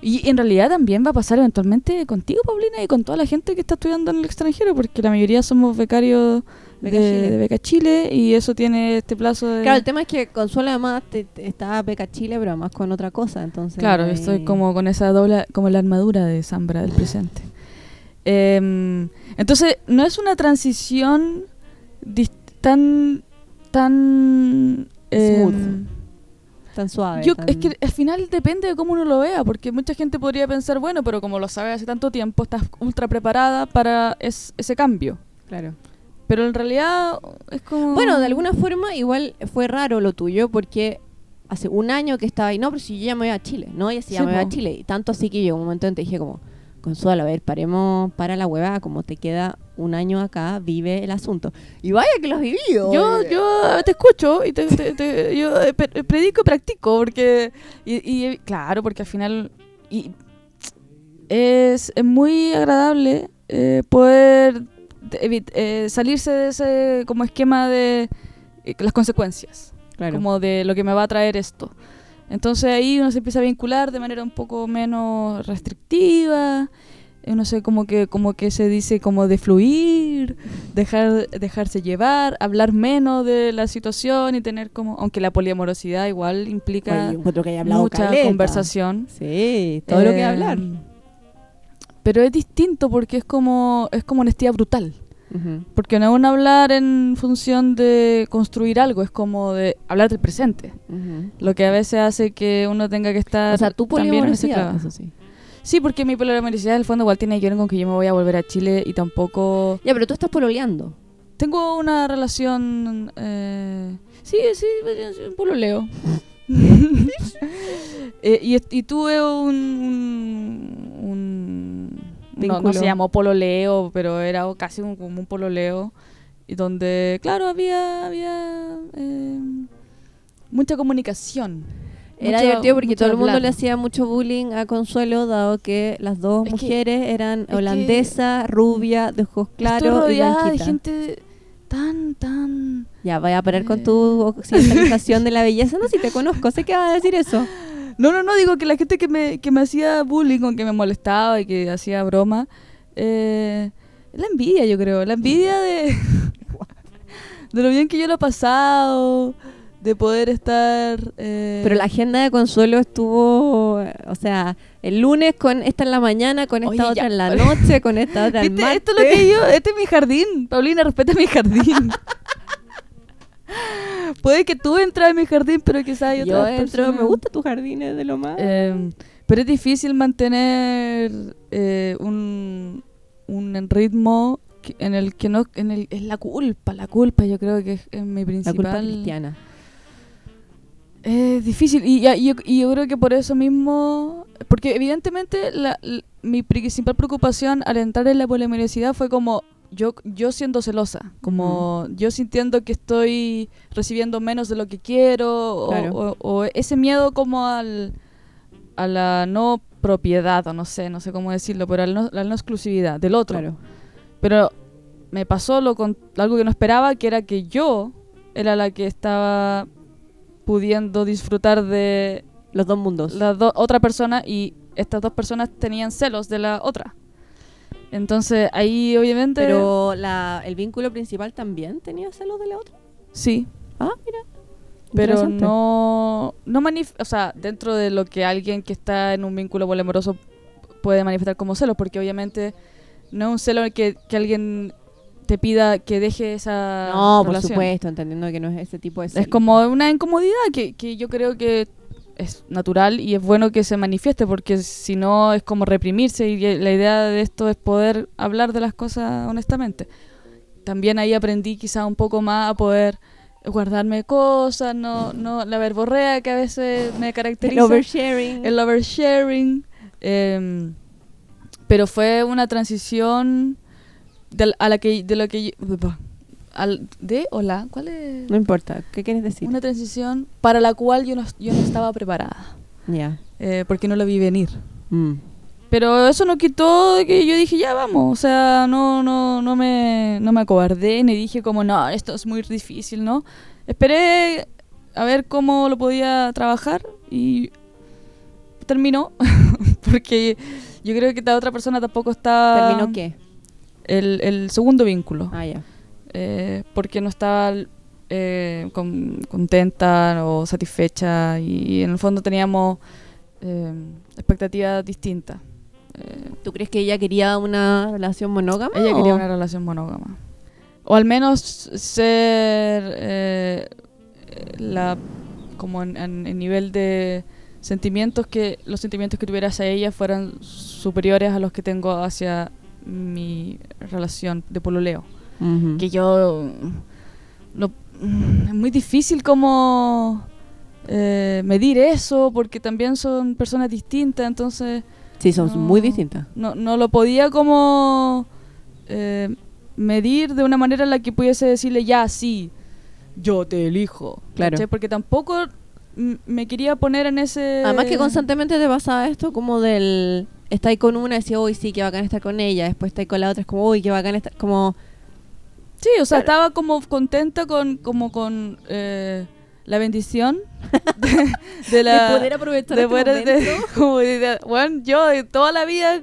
Y en realidad también va a pasar eventualmente contigo, Paulina, y con toda la gente que está estudiando en el extranjero, porque la mayoría somos becarios Beca de, Chile. de Beca Chile y eso tiene este plazo de... Claro, el tema es que Consuelo además te, te- estaba Beca Chile, pero además con otra cosa, entonces... Claro, ahí- estoy como con esa doble, como la armadura de Zambra del presente. Em, entonces, no es una transición tan, tan... em, Smooth. Tan suave. yo, tan- es que al final depende de cómo uno lo vea, porque mucha gente podría pensar, bueno, pero como lo sabes hace tanto tiempo, estás ultra preparada para es- ese cambio. Claro. Pero en realidad es como... Bueno, de alguna forma igual fue raro lo tuyo porque hace un año que estaba ahí, no, pero si yo ya me voy a Chile, no, ya sí, ya Sí, me voy a. Chile. Y tanto así que llegó un momento en que dije como, Consuelo, a ver, paremos para la hueva, como te queda un año acá, vive el asunto. Y vaya que lo has vivido. Yo, yo te escucho y te, te- te- yo eh, pe- predico y practico porque y, y, claro porque al final y es, es muy agradable eh, poder eh, salirse de ese como esquema de eh, las consecuencias Claro. como de lo que me va a traer esto entonces ahí uno se empieza a vincular de manera un poco menos restrictiva eh, no sé como que como que se dice como de fluir dejar dejarse llevar hablar menos de la situación y tener como aunque la poliamorosidad igual implica Oye, que haya mucha caleta. conversación Sí, todo lo que Eh, hablar. pero es distinto porque es como es como honestidad brutal Porque no es un hablar en función de construir algo es como de hablar del presente lo que a veces hace que uno tenga que estar O sea, también en ese trabajo. sí. Sí, porque mi poliamorosidad en el fondo igual tiene que ver con que yo me voy a volver a Chile y tampoco... Ya, pero tú estás pololeando. Tengo una relación... eh, sí, sí, un pololeo. Eh, y, y tuve un... un, un- no, se llamó pololeo, pero era casi un, como un pololeo. Y donde, claro, había, había eh, mucha comunicación. Era mucho- divertido porque todo el mundo hablar. le hacía mucho bullying a Consuelo, dado que las dos Es que- mujeres eran que- holandesa, rubia, de ojos Estoy claros y rodeada de blanquita. gente tan, tan... Ya, vaya a parar con Eh. tu occidentalización de la belleza. No, si te conozco, sé que vas a decir eso. No, no, no, digo que la gente que me, que me hacía bullying, con que me molestaba y que hacía broma, eh, la envidia, yo creo. La envidia de, de lo bien que yo lo he pasado, de poder estar... eh, Pero la agenda de Consuelo estuvo, o sea, el lunes con esta en la mañana, con esta Oye, otra ya. en la noche, con esta otra martes. Esto es lo que yo... Este es mi jardín. Paulina, respeta mi jardín. Puede que tú entres en mi jardín, pero quizás hay Yo otras entro, personas. me gusta tu jardín, es de lo más. Eh, pero es difícil mantener eh, un, un ritmo en el que no en el, es la culpa la culpa yo creo que es, es mi la principal culpa cristiana. es difícil y, yo, y yo creo que por eso mismo porque evidentemente la, mi principal preocupación al entrar en la poliamorosidad fue como yo yo siendo celosa como yo sintiendo que estoy recibiendo menos de lo que quiero o- Claro. o, o ese miedo como al a la no propiedad o no sé no sé cómo decirlo pero a la no, la no exclusividad del otro Claro. pero me pasó lo con, algo que no esperaba, que era que yo era la que estaba pudiendo disfrutar de Los dos mundos. la do- otra persona y estas dos personas tenían celos de la otra. Entonces ahí obviamente... Pero la, el vínculo principal también tenía celos de la otra. Sí, Ah, mira. pero no... no manif o sea, dentro de lo que alguien que está en un vínculo poliamoroso puede manifestar como celos, porque obviamente no es un celo que, que alguien te pida que deje esa No, por supuesto, entendiendo que no es ese tipo de Es celo. como una incomodidad que, que yo creo que es natural y es bueno que se manifieste porque si no es como reprimirse y la idea de esto es poder hablar de las cosas honestamente. También ahí aprendí quizá un poco más a poder guardarme cosas, no, no la verborrea que a veces me El caracteriza oversharing. el oversharing. eh, pero fue una transición de, a la que, de lo que yo- al, de o la, ¿cuál es? No importa, ¿qué quieres decir? Una transición para la cual yo no, yo no estaba preparada, Ya. eh, porque no la vi venir. Mm. Pero eso no quitó que yo dije, ya vamos, o sea, no, no, no, me, no me acobardé ni dije como, no, esto es muy difícil, ¿no? Esperé a ver cómo lo podía trabajar y terminó, porque yo creo que la otra persona tampoco está... ¿Terminó qué? El, el segundo vínculo, Ah, ya. Eh, porque no estaba eh, con- contenta o satisfecha y, en el fondo teníamos eh, expectativas distintas. Eh, ¿Tú crees que ella quería una relación monógama? ella quería una relación monógama. O al menos ser eh, la como en, en- en nivel de sentimientos que los sentimientos que tuviera hacia ella fueran superiores a los que tengo hacia mi relación de pololeo. Que yo lo- es muy difícil como eh, medir eso porque también son personas distintas, entonces Sí, son No. muy distintas. no, no lo podía como eh, medir de una manera en la que pudiese decirle, ya, sí, yo te elijo. Claro. ¿cachai? Porque tampoco mm, me quería poner en ese... Además que constantemente te pasaba esto como del... Estáis con una y decís, uy, sí, qué bacán estar con ella. Después estáis con la otra, es como, uy, qué bacán estar... Como... Sí, o sea, estaba como contenta con, como con eh, la bendición de, de la... de poder aprovechar de este poder- de- momento. como de- de- bueno, yo de toda la vida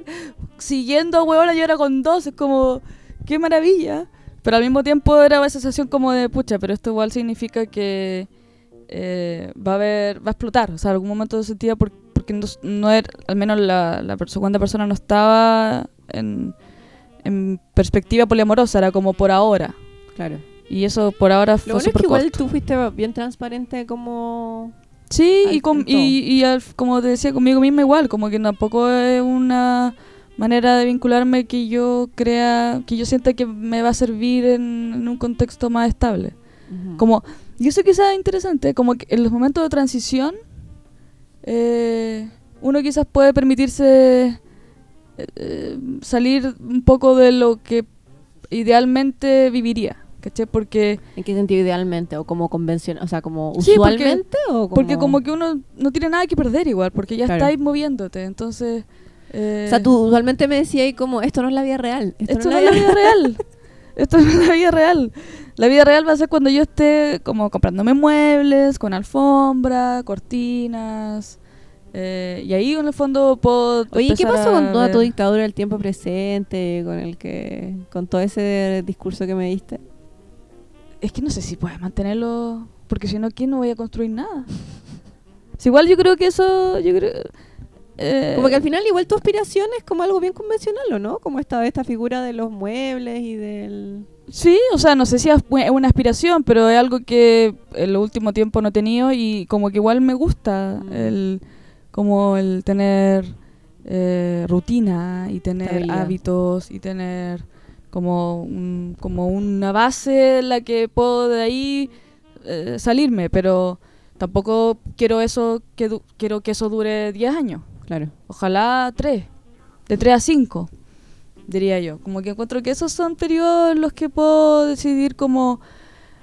siguiendo a huevona, yo era con dos, es como, qué maravilla. Pero al mismo tiempo era una sensación como de, pucha, pero esto igual significa que eh, va a haber, va a explotar. O sea, en algún momento sentía por- porque no, no era, al menos la, la segunda persona no estaba en, en perspectiva poliamorosa, era como por ahora. Claro. Y eso por ahora Lo fue bueno es que igual corto. tú fuiste bien transparente como... Sí, y, com- y, y al- como te decía conmigo misma igual, como que tampoco es una manera de vincularme que yo crea, que yo sienta que me va a servir en, en un contexto más estable. Como, y eso quizás es interesante, como que en los momentos de transición, eh, uno quizás puede permitirse eh, salir un poco de lo que idealmente viviría, ¿cachai? Porque ¿En qué sentido idealmente? ¿O como convencional? O sea, como Sí, porque- o como... Porque como que uno no tiene nada que perder igual, porque ya Claro. estáis moviéndote, entonces... eh, O sea, tú usualmente me decías como, esto no es la vida real. Esto, esto no es la vida real. Esto no es la vida real. La vida real va a ser cuando yo esté como comprándome muebles, con alfombra, cortinas. Eh, y ahí en el fondo puedo... Oye, ¿qué pasó con toda tu dictadura del tiempo presente, con el que, con todo ese discurso que me diste? Es que no sé si puedes mantenerlo, porque si no, aquí no voy a construir nada. Si igual yo creo que eso... Yo creo, eh, Como que al final igual tu aspiración es como algo bien convencional, ¿o no? Como esta, esta figura de los muebles y del... Sí, o sea, no sé si es una aspiración, pero es algo que en lo último tiempo no he tenido y como que igual me gusta Mm. el como el tener eh, rutina y tener Estabilidad. hábitos y tener como un- como una base en la que puedo de ahí eh, salirme, pero tampoco quiero eso que du- quiero que eso dure 10 años. Claro. Ojalá 3, de 3 a 5, diría yo. Como que encuentro que esos son periodos en los que puedo decidir como...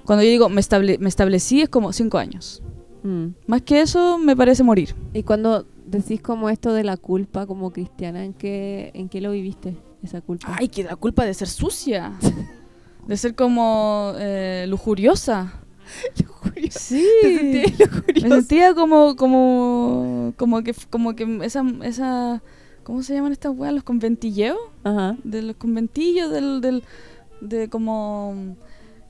Cuando yo digo me, estable- me establecí es como 5 años. Mm. Más que eso me parece morir. Y cuando decís como esto de la culpa como cristiana, ¿en qué, en qué lo viviste, esa culpa? Ay, que la culpa de ser sucia. De ser como eh, lujuriosa. Sí. ¿Te sentías Me lujuriosa? sentía como, como, como que, como que esa, esa, ¿cómo se llaman estas weas? Los conventilleos. Ajá. de los conventillos, del, del, de como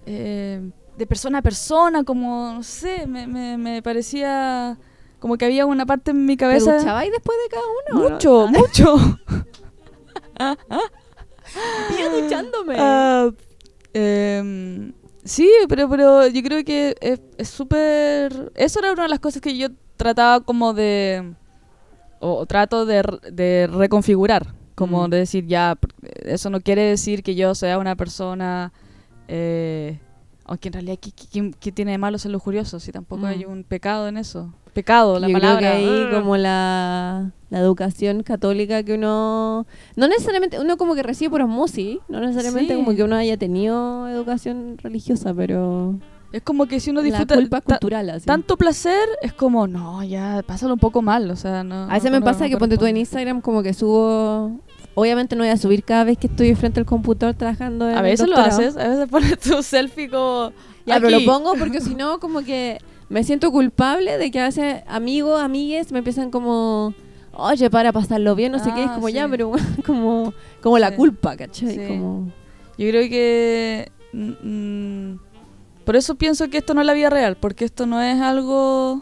eh, de persona a persona, como, no sé, me, me, me parecía como que había una parte en mi ¿Te cabeza... duchabais después de cada uno? o no? Mucho, mucho. Sigue duchándome. Ah, em, sí, pero, pero yo creo que es es súper... Eso era una de las cosas que yo trataba como de... O, o trato de, de reconfigurar. Como Mm. de decir, ya, eso no quiere decir que yo sea una persona... Eh, aunque en realidad, ¿qué, qué- qué- qué tiene de malo ser lujurioso? Si tampoco Mm. hay un pecado en eso. Pecado, la Yo palabra. creo que ahí ugh. como la, la educación católica que uno... No necesariamente, uno como que recibe por osmosis, no necesariamente Sí. como que uno haya tenido educación religiosa, pero Es como que si uno la disfruta culpa cultural así. tanto placer, es como, no, ya, pásalo un poco mal. O sea, no. A veces no- me no- pasa no que ponte tú en. Instagram como que subo... Obviamente no voy a subir cada vez que estoy frente al computador trabajando en A veces lo haces, a veces pones tu selfie como. Ya, pero aquí. lo pongo porque si no, como que me siento culpable de que a veces amigos, amigues me empiezan como, oye, para pasarlo bien, no sé qué. Es Ah, como sí. ya, pero como, como la culpa, ¿cachai? Sí. Como, Yo creo que. mm, por eso pienso que esto no es la vida real, porque esto no es algo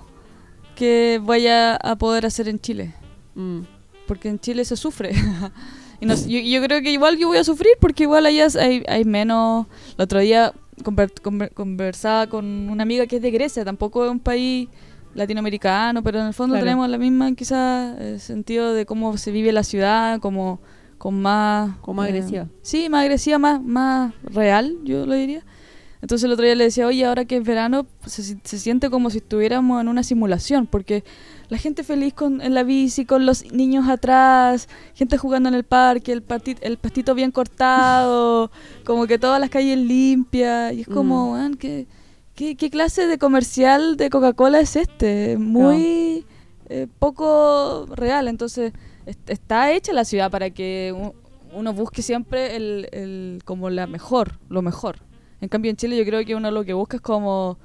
que vaya a poder hacer en Chile. mm, Porque en Chile se sufre. Y no yo, yo creo que igual yo voy a sufrir porque igual allá hay, hay menos. El otro día conver- conver- conversaba con una amiga que es de Grecia, tampoco es un país latinoamericano, pero en el fondo Claro. tenemos la misma quizás eh, sentido de cómo se vive la ciudad, como con más... Como más eh, agresiva. sí, más agresiva, más, más real, yo lo diría. Entonces el otro día le decía, oye, ahora que es verano, se, se siente como si estuviéramos en una simulación, porque la gente feliz con, en la bici, con los niños atrás, gente jugando en el parque, el, parti- el pastito bien cortado, como que todas las calles limpias, y es como, Mm. ¿qué, qué, qué clase de comercial de Coca-Cola es este? Muy eh, poco real, entonces est- está hecha la ciudad para que uno busque siempre el, el- como la mejor, lo mejor. En cambio en Chile yo creo que uno lo que busca es como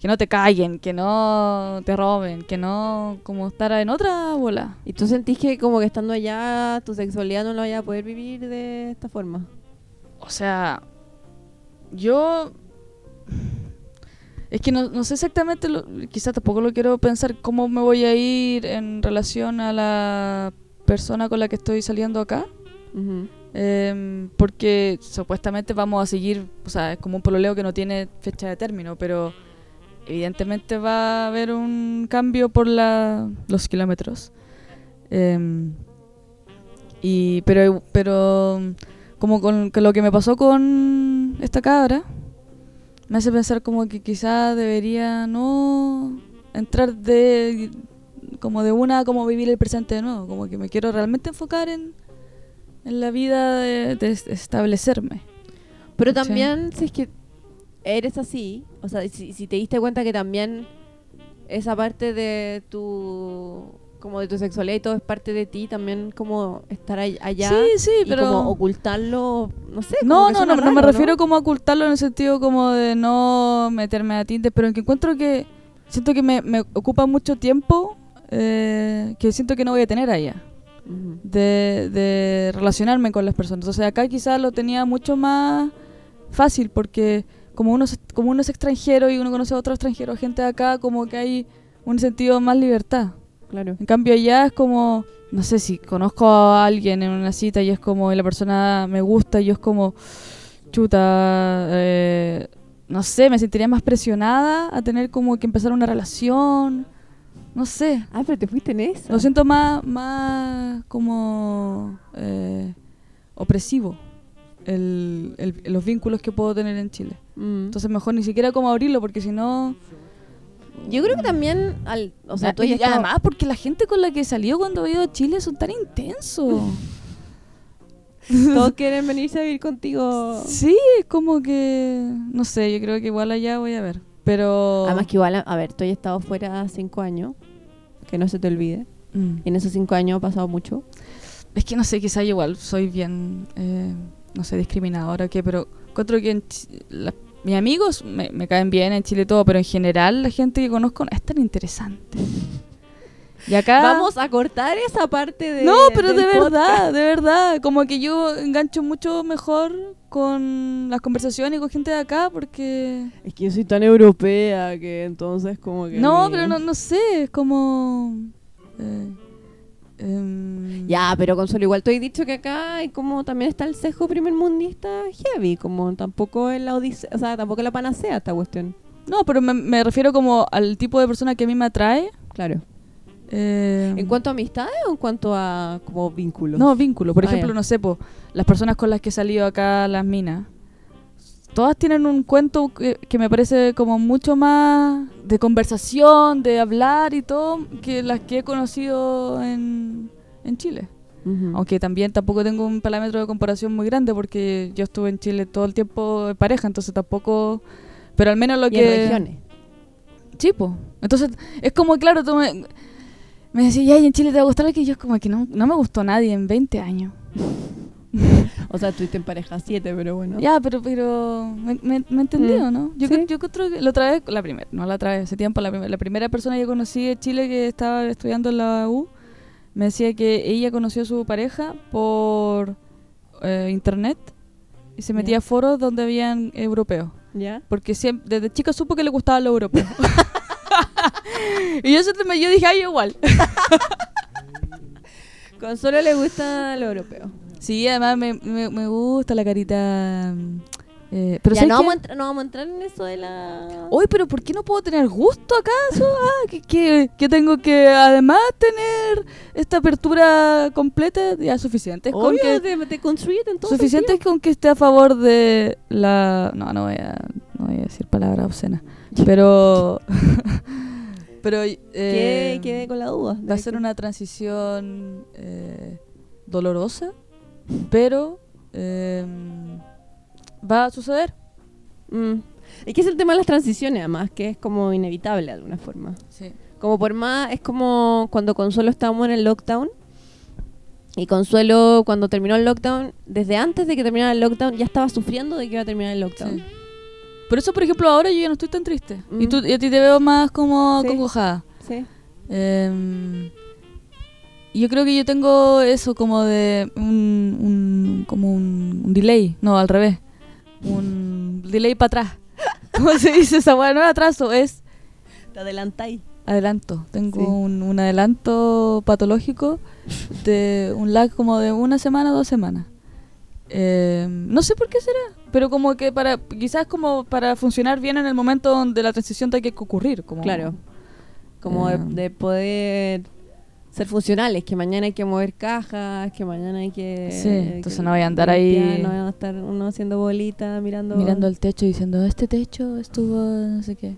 que no te callen, que no te roben, que no como estar en otra bola. ¿Y tú sentís que como que estando allá tu sexualidad no la vaya a poder vivir de esta forma? O sea, yo es que no, no sé exactamente, lo, quizás tampoco lo quiero pensar cómo me voy a ir en relación a la persona con la que estoy saliendo acá. Em, porque supuestamente vamos a seguir, o sea, es como un pololeo que no tiene fecha de término, pero evidentemente va a haber un cambio por la, los kilómetros. Em, y, pero, pero como con, con lo que me pasó con esta cabra, me hace pensar como que quizá debería no entrar de como de una como vivir el presente de nuevo, como que me quiero realmente enfocar en, en la vida de, de es- establecerme. Pero también, si es que eres así, o sea, si, si te diste cuenta que también esa parte de tu como de tu sexualidad y todo es parte de ti, también como estar all- allá Sí, sí, y pero como ocultarlo, no sé. no, no, no, no me refiero como a ocultarlo en el sentido como de no meterme a tintes, pero en que encuentro que siento que me, me ocupa mucho tiempo eh, que siento que no voy a tener allá. De, de relacionarme con las personas. O sea, acá quizás lo tenía mucho más fácil porque como uno, como uno es extranjero y uno conoce a otro extranjero, gente de acá, como que hay un sentido más libertad. Claro. En cambio allá es como, no sé si conozco a alguien en una cita y es como, y la persona me gusta y yo es como, chuta, eh, no sé, me sentiría más presionada a tener como que empezar una relación, no sé. Ah, pero te fuiste en eso. Lo siento más, más como eh, opresivo el, el- los vínculos que puedo tener en Chile. Mm. Entonces mejor ni siquiera como abrirlo porque si no... Yo creo que también, al, o sea, Ah, tú y estado- además porque la gente con la que salió cuando he ido a Chile son tan intensos. todos quieren venirse a vivir contigo. sí, es como que... No sé, yo creo que igual allá voy a ver. Pero... Además que igual, a- ver, tú has estado fuera cinco años, que no se te olvide. Mm. En esos cinco años ha pasado mucho. Es que no sé, quizá yo igual soy bien, eh, no sé, discriminadora o qué, pero encuentro que en Chi- la- mis amigos me, me caen bien en Chile y todo, pero en general la gente que conozco no es tan interesante. Y acá... Vamos a cortar esa parte de. no, pero de podcast. verdad, de verdad, como que yo engancho mucho mejor con las conversaciones y con gente de acá porque... Es que yo soy tan europea que entonces como que... No, pero no, no sé, es como... eh, em, Ya, pero Consuelo, igual te he dicho que acá hay como también está el sesgo primermundista heavy, como tampoco es la odisea, o sea, tampoco es la panacea esta cuestión. No, pero me, me refiero como al tipo de persona que a mí me atrae. Claro. eh, ¿En cuanto a amistades o en cuanto a como vínculos? No, vínculo. Por Ah, ejemplo, no sé, po, las personas con las que he salido acá, las minas, todas tienen un cuento que, que me parece como mucho más de conversación, de hablar y todo, que las que he conocido en, en Chile. Aunque también tampoco tengo un parámetro de comparación muy grande porque yo estuve en Chile todo el tiempo en pareja, entonces tampoco... Pero al menos lo Y que... en regiones. Sí. Entonces, es como, claro, tú me, me decías, ya, ¿y en Chile te va a gustar? Que yo es como que no, no me gustó nadie en 20 años. O sea, estuviste en pareja siete, pero bueno. Ya, pero, pero, ¿me, me, me entendió, Mm, no? Yo, sí. creo- yo creo que la otra vez, la primera, no la otra vez, hace tiempo, la, primer- la primera persona que conocí de Chile que estaba estudiando en la U, me decía que ella conoció a su pareja por eh, internet y se metía Ya. a foros donde habían europeos. ¿Ya? Porque siempre, desde chica supo que le gustaba lo europeo. y yo, yo dije, ay, igual. Consuelo le gusta lo europeo. Sí, además me, me, me gusta la carita. mm, eh, pero ya, ¿sabes no qué? vamos, a entrar, no vamos a entrar en eso de la... Oye, pero ¿por qué no puedo tener gusto acaso? Ah, que, que, que tengo que además tener esta apertura completa, ya suficiente. Es con Obvio, que, construir en todo suficiente es con que esté a favor de la... No, no voy a, no voy a decir palabras obscenas. Pero... pero... Eh, quede con la duda. Va a ser una transición eh, dolorosa, pero eh, va a suceder. Mm. Es que es el tema de las transiciones, además, que es como inevitable de alguna forma. Sí. Como por más, es como cuando Consuelo estábamos en el lockdown. Y Consuelo, cuando terminó el lockdown, desde antes de que terminara el lockdown, ya estaba sufriendo de que iba a terminar el lockdown. Por eso, por ejemplo, ahora yo ya no estoy tan triste. Y, Mm. tú, y a ti te veo más como Sí. acongojada. Sí. Eh, y yo creo que yo tengo eso como de un, un- como un, un delay, no, al revés. Un delay para atrás. ¿Cómo se dice esa weá? No es atraso, es Te adelantáis. adelanto. Tengo Sí. un, un adelanto patológico de un lag como de una semana, dos semanas. Eh, no sé por qué será, pero como que para quizás como para funcionar bien en el momento donde la transición tenga que ocurrir. Como, Claro. Como Eh. de, de poder ser funcionales, que mañana hay que mover cajas, que mañana hay que... Sí, entonces que no vaya a andar ahí- No vaya a estar uno haciendo bolita, mirando... mirando al techo y diciendo, este techo estuvo no sé qué.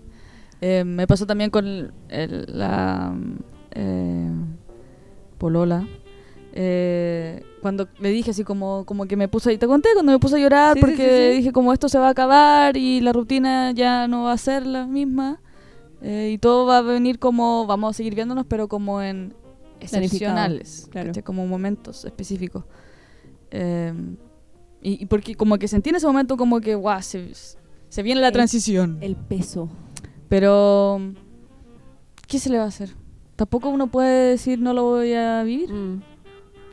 Eh, me pasó también con el- el- la eh, Polola. Eh, cuando le dije así como, como que me puse, y te conté cuando me puse a llorar Sí, porque sí, sí. dije como esto se va a acabar y la rutina ya no va a ser la misma eh, y todo va a venir como, vamos a seguir viéndonos pero como en excepcionales, claro. como momentos específicos. Eh, y, y porque como que sentí en ese momento como que, guau, se, se viene la El- transición. El peso. Pero, ¿qué se le va a hacer? Tampoco uno puede decir no lo voy a vivir. Mm.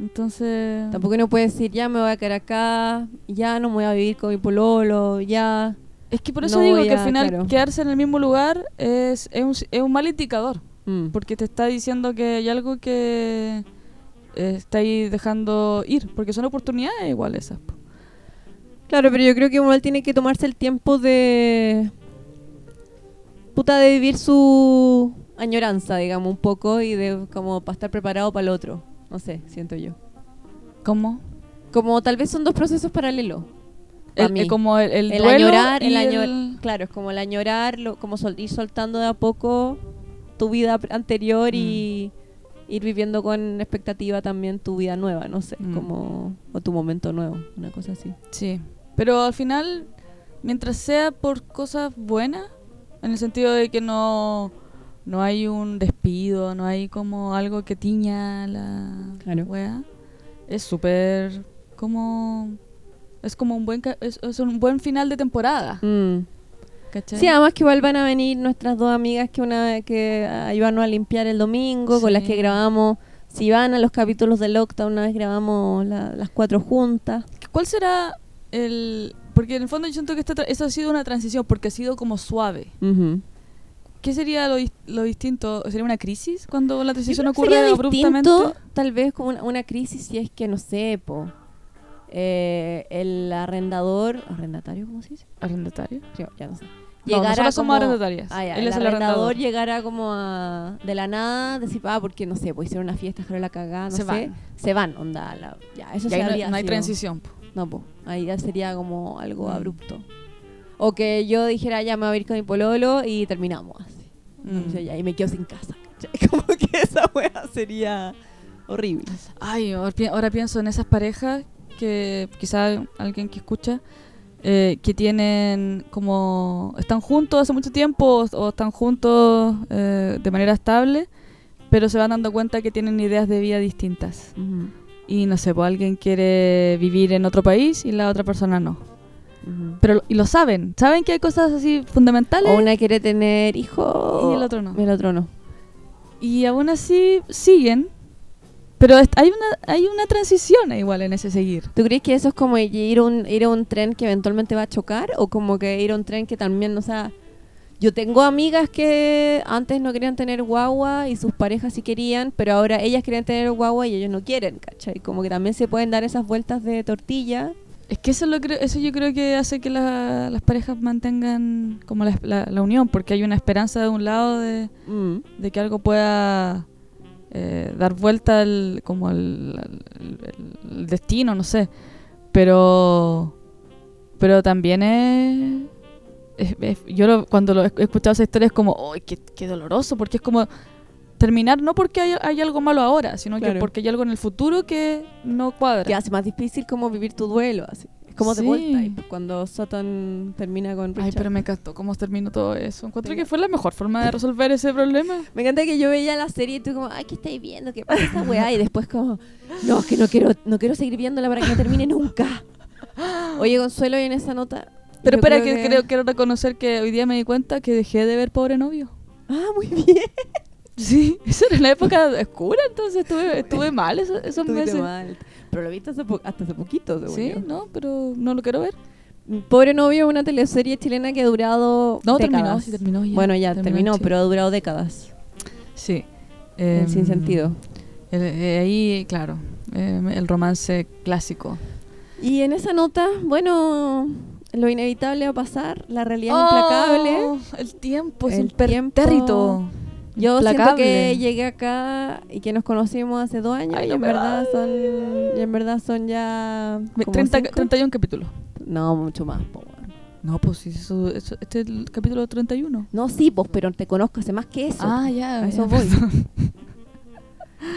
Entonces, Tampoco uno puede decir, ya me voy a quedar acá, ya no me voy a vivir con mi pololo, ya... es que por eso no digo voy que al a- final claro. quedarse en el mismo lugar es, es, un, es un mal indicador. Mm. Porque te está diciendo que hay algo que eh, está ahí dejando ir. Porque son oportunidades igual esas. po. Claro, pero yo creo que uno tiene que tomarse el tiempo de... Puta, de vivir su añoranza, digamos, un poco, y de como para estar preparado para el otro. No sé, siento yo. ¿Cómo? Como tal vez son dos procesos paralelos. pa' El, mí. eh, como el, el el duelo añorar, el claro, es como el añorar, lo- como sol- ir soltando de a poco tu vida anterior y ir viviendo con expectativa también tu vida nueva, no sé, Mm. como o tu momento nuevo, una cosa así. Sí, pero al final, mientras sea por cosas buenas, en el sentido de que no, no hay un despido, no hay como algo que tiña la Claro. wea, es súper como... Es como un buen, es, es un buen final de temporada, Mm. ¿Cachai? Sí, además que igual van a venir nuestras dos amigas que una que ayudaron a limpiar el domingo, con las que grabamos, si van a los capítulos de Lockdown, una vez grabamos la- las cuatro juntas. ¿Cuál será el, Porque en el fondo yo siento que esta tra- eso ha sido una transición, porque ha sido como suave. ¿Qué sería lo, lo distinto? ¿Sería una crisis cuando la transición ocurre sería abruptamente? distinto, tal vez como una, una crisis si es que, no sé, po, eh, el arrendador, arrendatario, ¿cómo se dice? ¿Arrendatario? Yo, ya no sé. No, Llegara somos como- arrendatarias. Ah, ya, Él el es el arrendador llegara como a, de la nada, decir, ah, porque no sé, pues hicieron una fiesta, dejaron la cagada, no Se sé. van. Se van, onda, la- ya, eso ahí no, no hay sido- transición. po. No, po, ahí ya sería como algo Mm. abrupto. O que yo dijera, ya me voy a ir con mi pololo y terminamos así. Mm. O sea, ya, y me quedo sin casa. ¿cachai? Como que esa wea sería horrible. Ay, ahora pienso en esas parejas que quizá alguien que escucha eh, que tienen como están juntos hace mucho tiempo o, o están juntos eh, de manera estable, pero se van dando cuenta que tienen ideas de vida distintas. Y no sé, pues alguien quiere vivir en otro país y la otra persona no. Pero y lo saben, saben que hay cosas así fundamentales O una quiere tener hijos y el otro no. y el otro no. Y aún así siguen, pero hay una hay una transición igual en ese seguir. ¿Tú crees que eso es como ir a un, ir a un tren que eventualmente va a chocar? ¿O como que ir a un tren que también, o sea, yo tengo amigas que antes no querían tener guagua y sus parejas sí querían, pero ahora ellas querían tener guagua y ellos no quieren, ¿cachai? Como que también se pueden dar esas vueltas de tortilla. Es que eso, lo creo, eso yo creo que hace que la- las parejas mantengan como la, la- la unión, porque hay una esperanza de un lado de, Mm. de que algo pueda eh, dar vuelta al, como el destino, no sé. Pero pero también es... es- es- yo lo- cuando lo he escuchado esa historia es como, ¡ay, qué, qué doloroso! Porque es como terminar no porque hay, hay algo malo ahora, sino que porque hay algo en el futuro que no cuadra. Que hace más difícil como vivir tu duelo, así. Como Sí. vuelta, y cuando Sutton termina con Ay, Richard. pero me encantó cómo terminó todo eso. Encuentro Sí. que fue la mejor forma de resolver ese problema. Me encanta que yo veía la serie y tú como, ay, ¿qué estáis viendo? ¿Qué pasa esa weá? Y después como, no, es que no quiero, no quiero seguir viéndola para que no termine nunca. Oye, Consuelo, y en esa nota... Pero espera, que, creo quiero reconocer que hoy día me di cuenta que dejé de ver Pobre Novio. Ah, muy bien. Sí, eso era la época oscura, entonces estuve, estuve mal esos, esos meses. mal. Pero lo viste hace hasta hace poquito, según Sí, yo. no, pero no lo quiero ver. Pobre novio una teleserie chilena que ha durado No, décadas. terminó, sí, terminó ya. Bueno, ya terminó, sí. pero ha durado décadas. Sí. Em, sin sentido. el- eh, ahí, claro, em, el romance clásico. Y en esa nota, bueno, lo inevitable va a pasar, la realidad implacable. Oh, el tiempo es El un pertérrito. Yo siento que llegué acá y que nos conocimos hace dos años Ay, y en verdad da. son y en verdad son ya como 30, cinco. 31 capítulos. no mucho más po. No, pues sí, eso, eso- este es el capítulo 31. no sí pues pero te conozco hace más que eso Ah, ya. a eso ya, voy.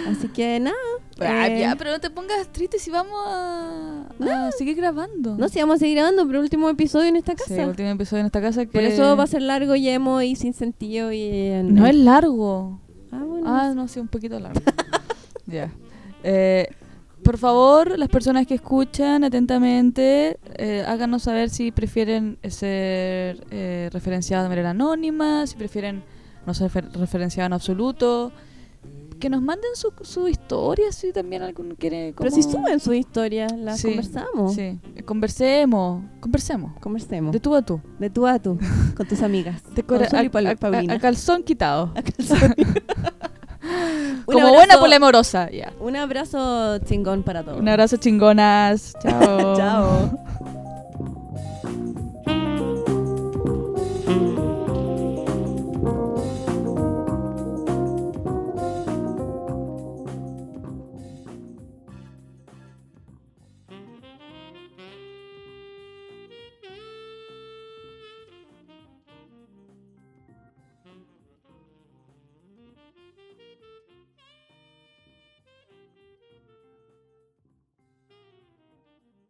así que nada Ah, eh, ya, pero no te pongas triste si vamos a, a seguir grabando. no sé vamos a seguir grabando pero último episodio en esta Sí, casa el último episodio en esta casa que... por eso va a ser largo y emo y sin sentido y No es largo. ah bueno Ah, no, sí, un poquito largo. Ya. Eh, por favor, las personas que escuchan atentamente, eh, háganos saber si prefieren ser eh, referenciados de manera anónima, si prefieren no ser refer- referenciados en absoluto. Que nos manden su, su historia, si también alguno quiere. pero como- si suben sus historias las Sí, conversamos Sí, conversemos, conversemos. conversemos De tú a tú. de tú a tú con tus amigas Consuelo y a- a- a- a calzón quitado. Un Como abrazo- buena poliamorosa, ya. Un abrazo chingón para todos. Un abrazo chingonas. Chao. Chao.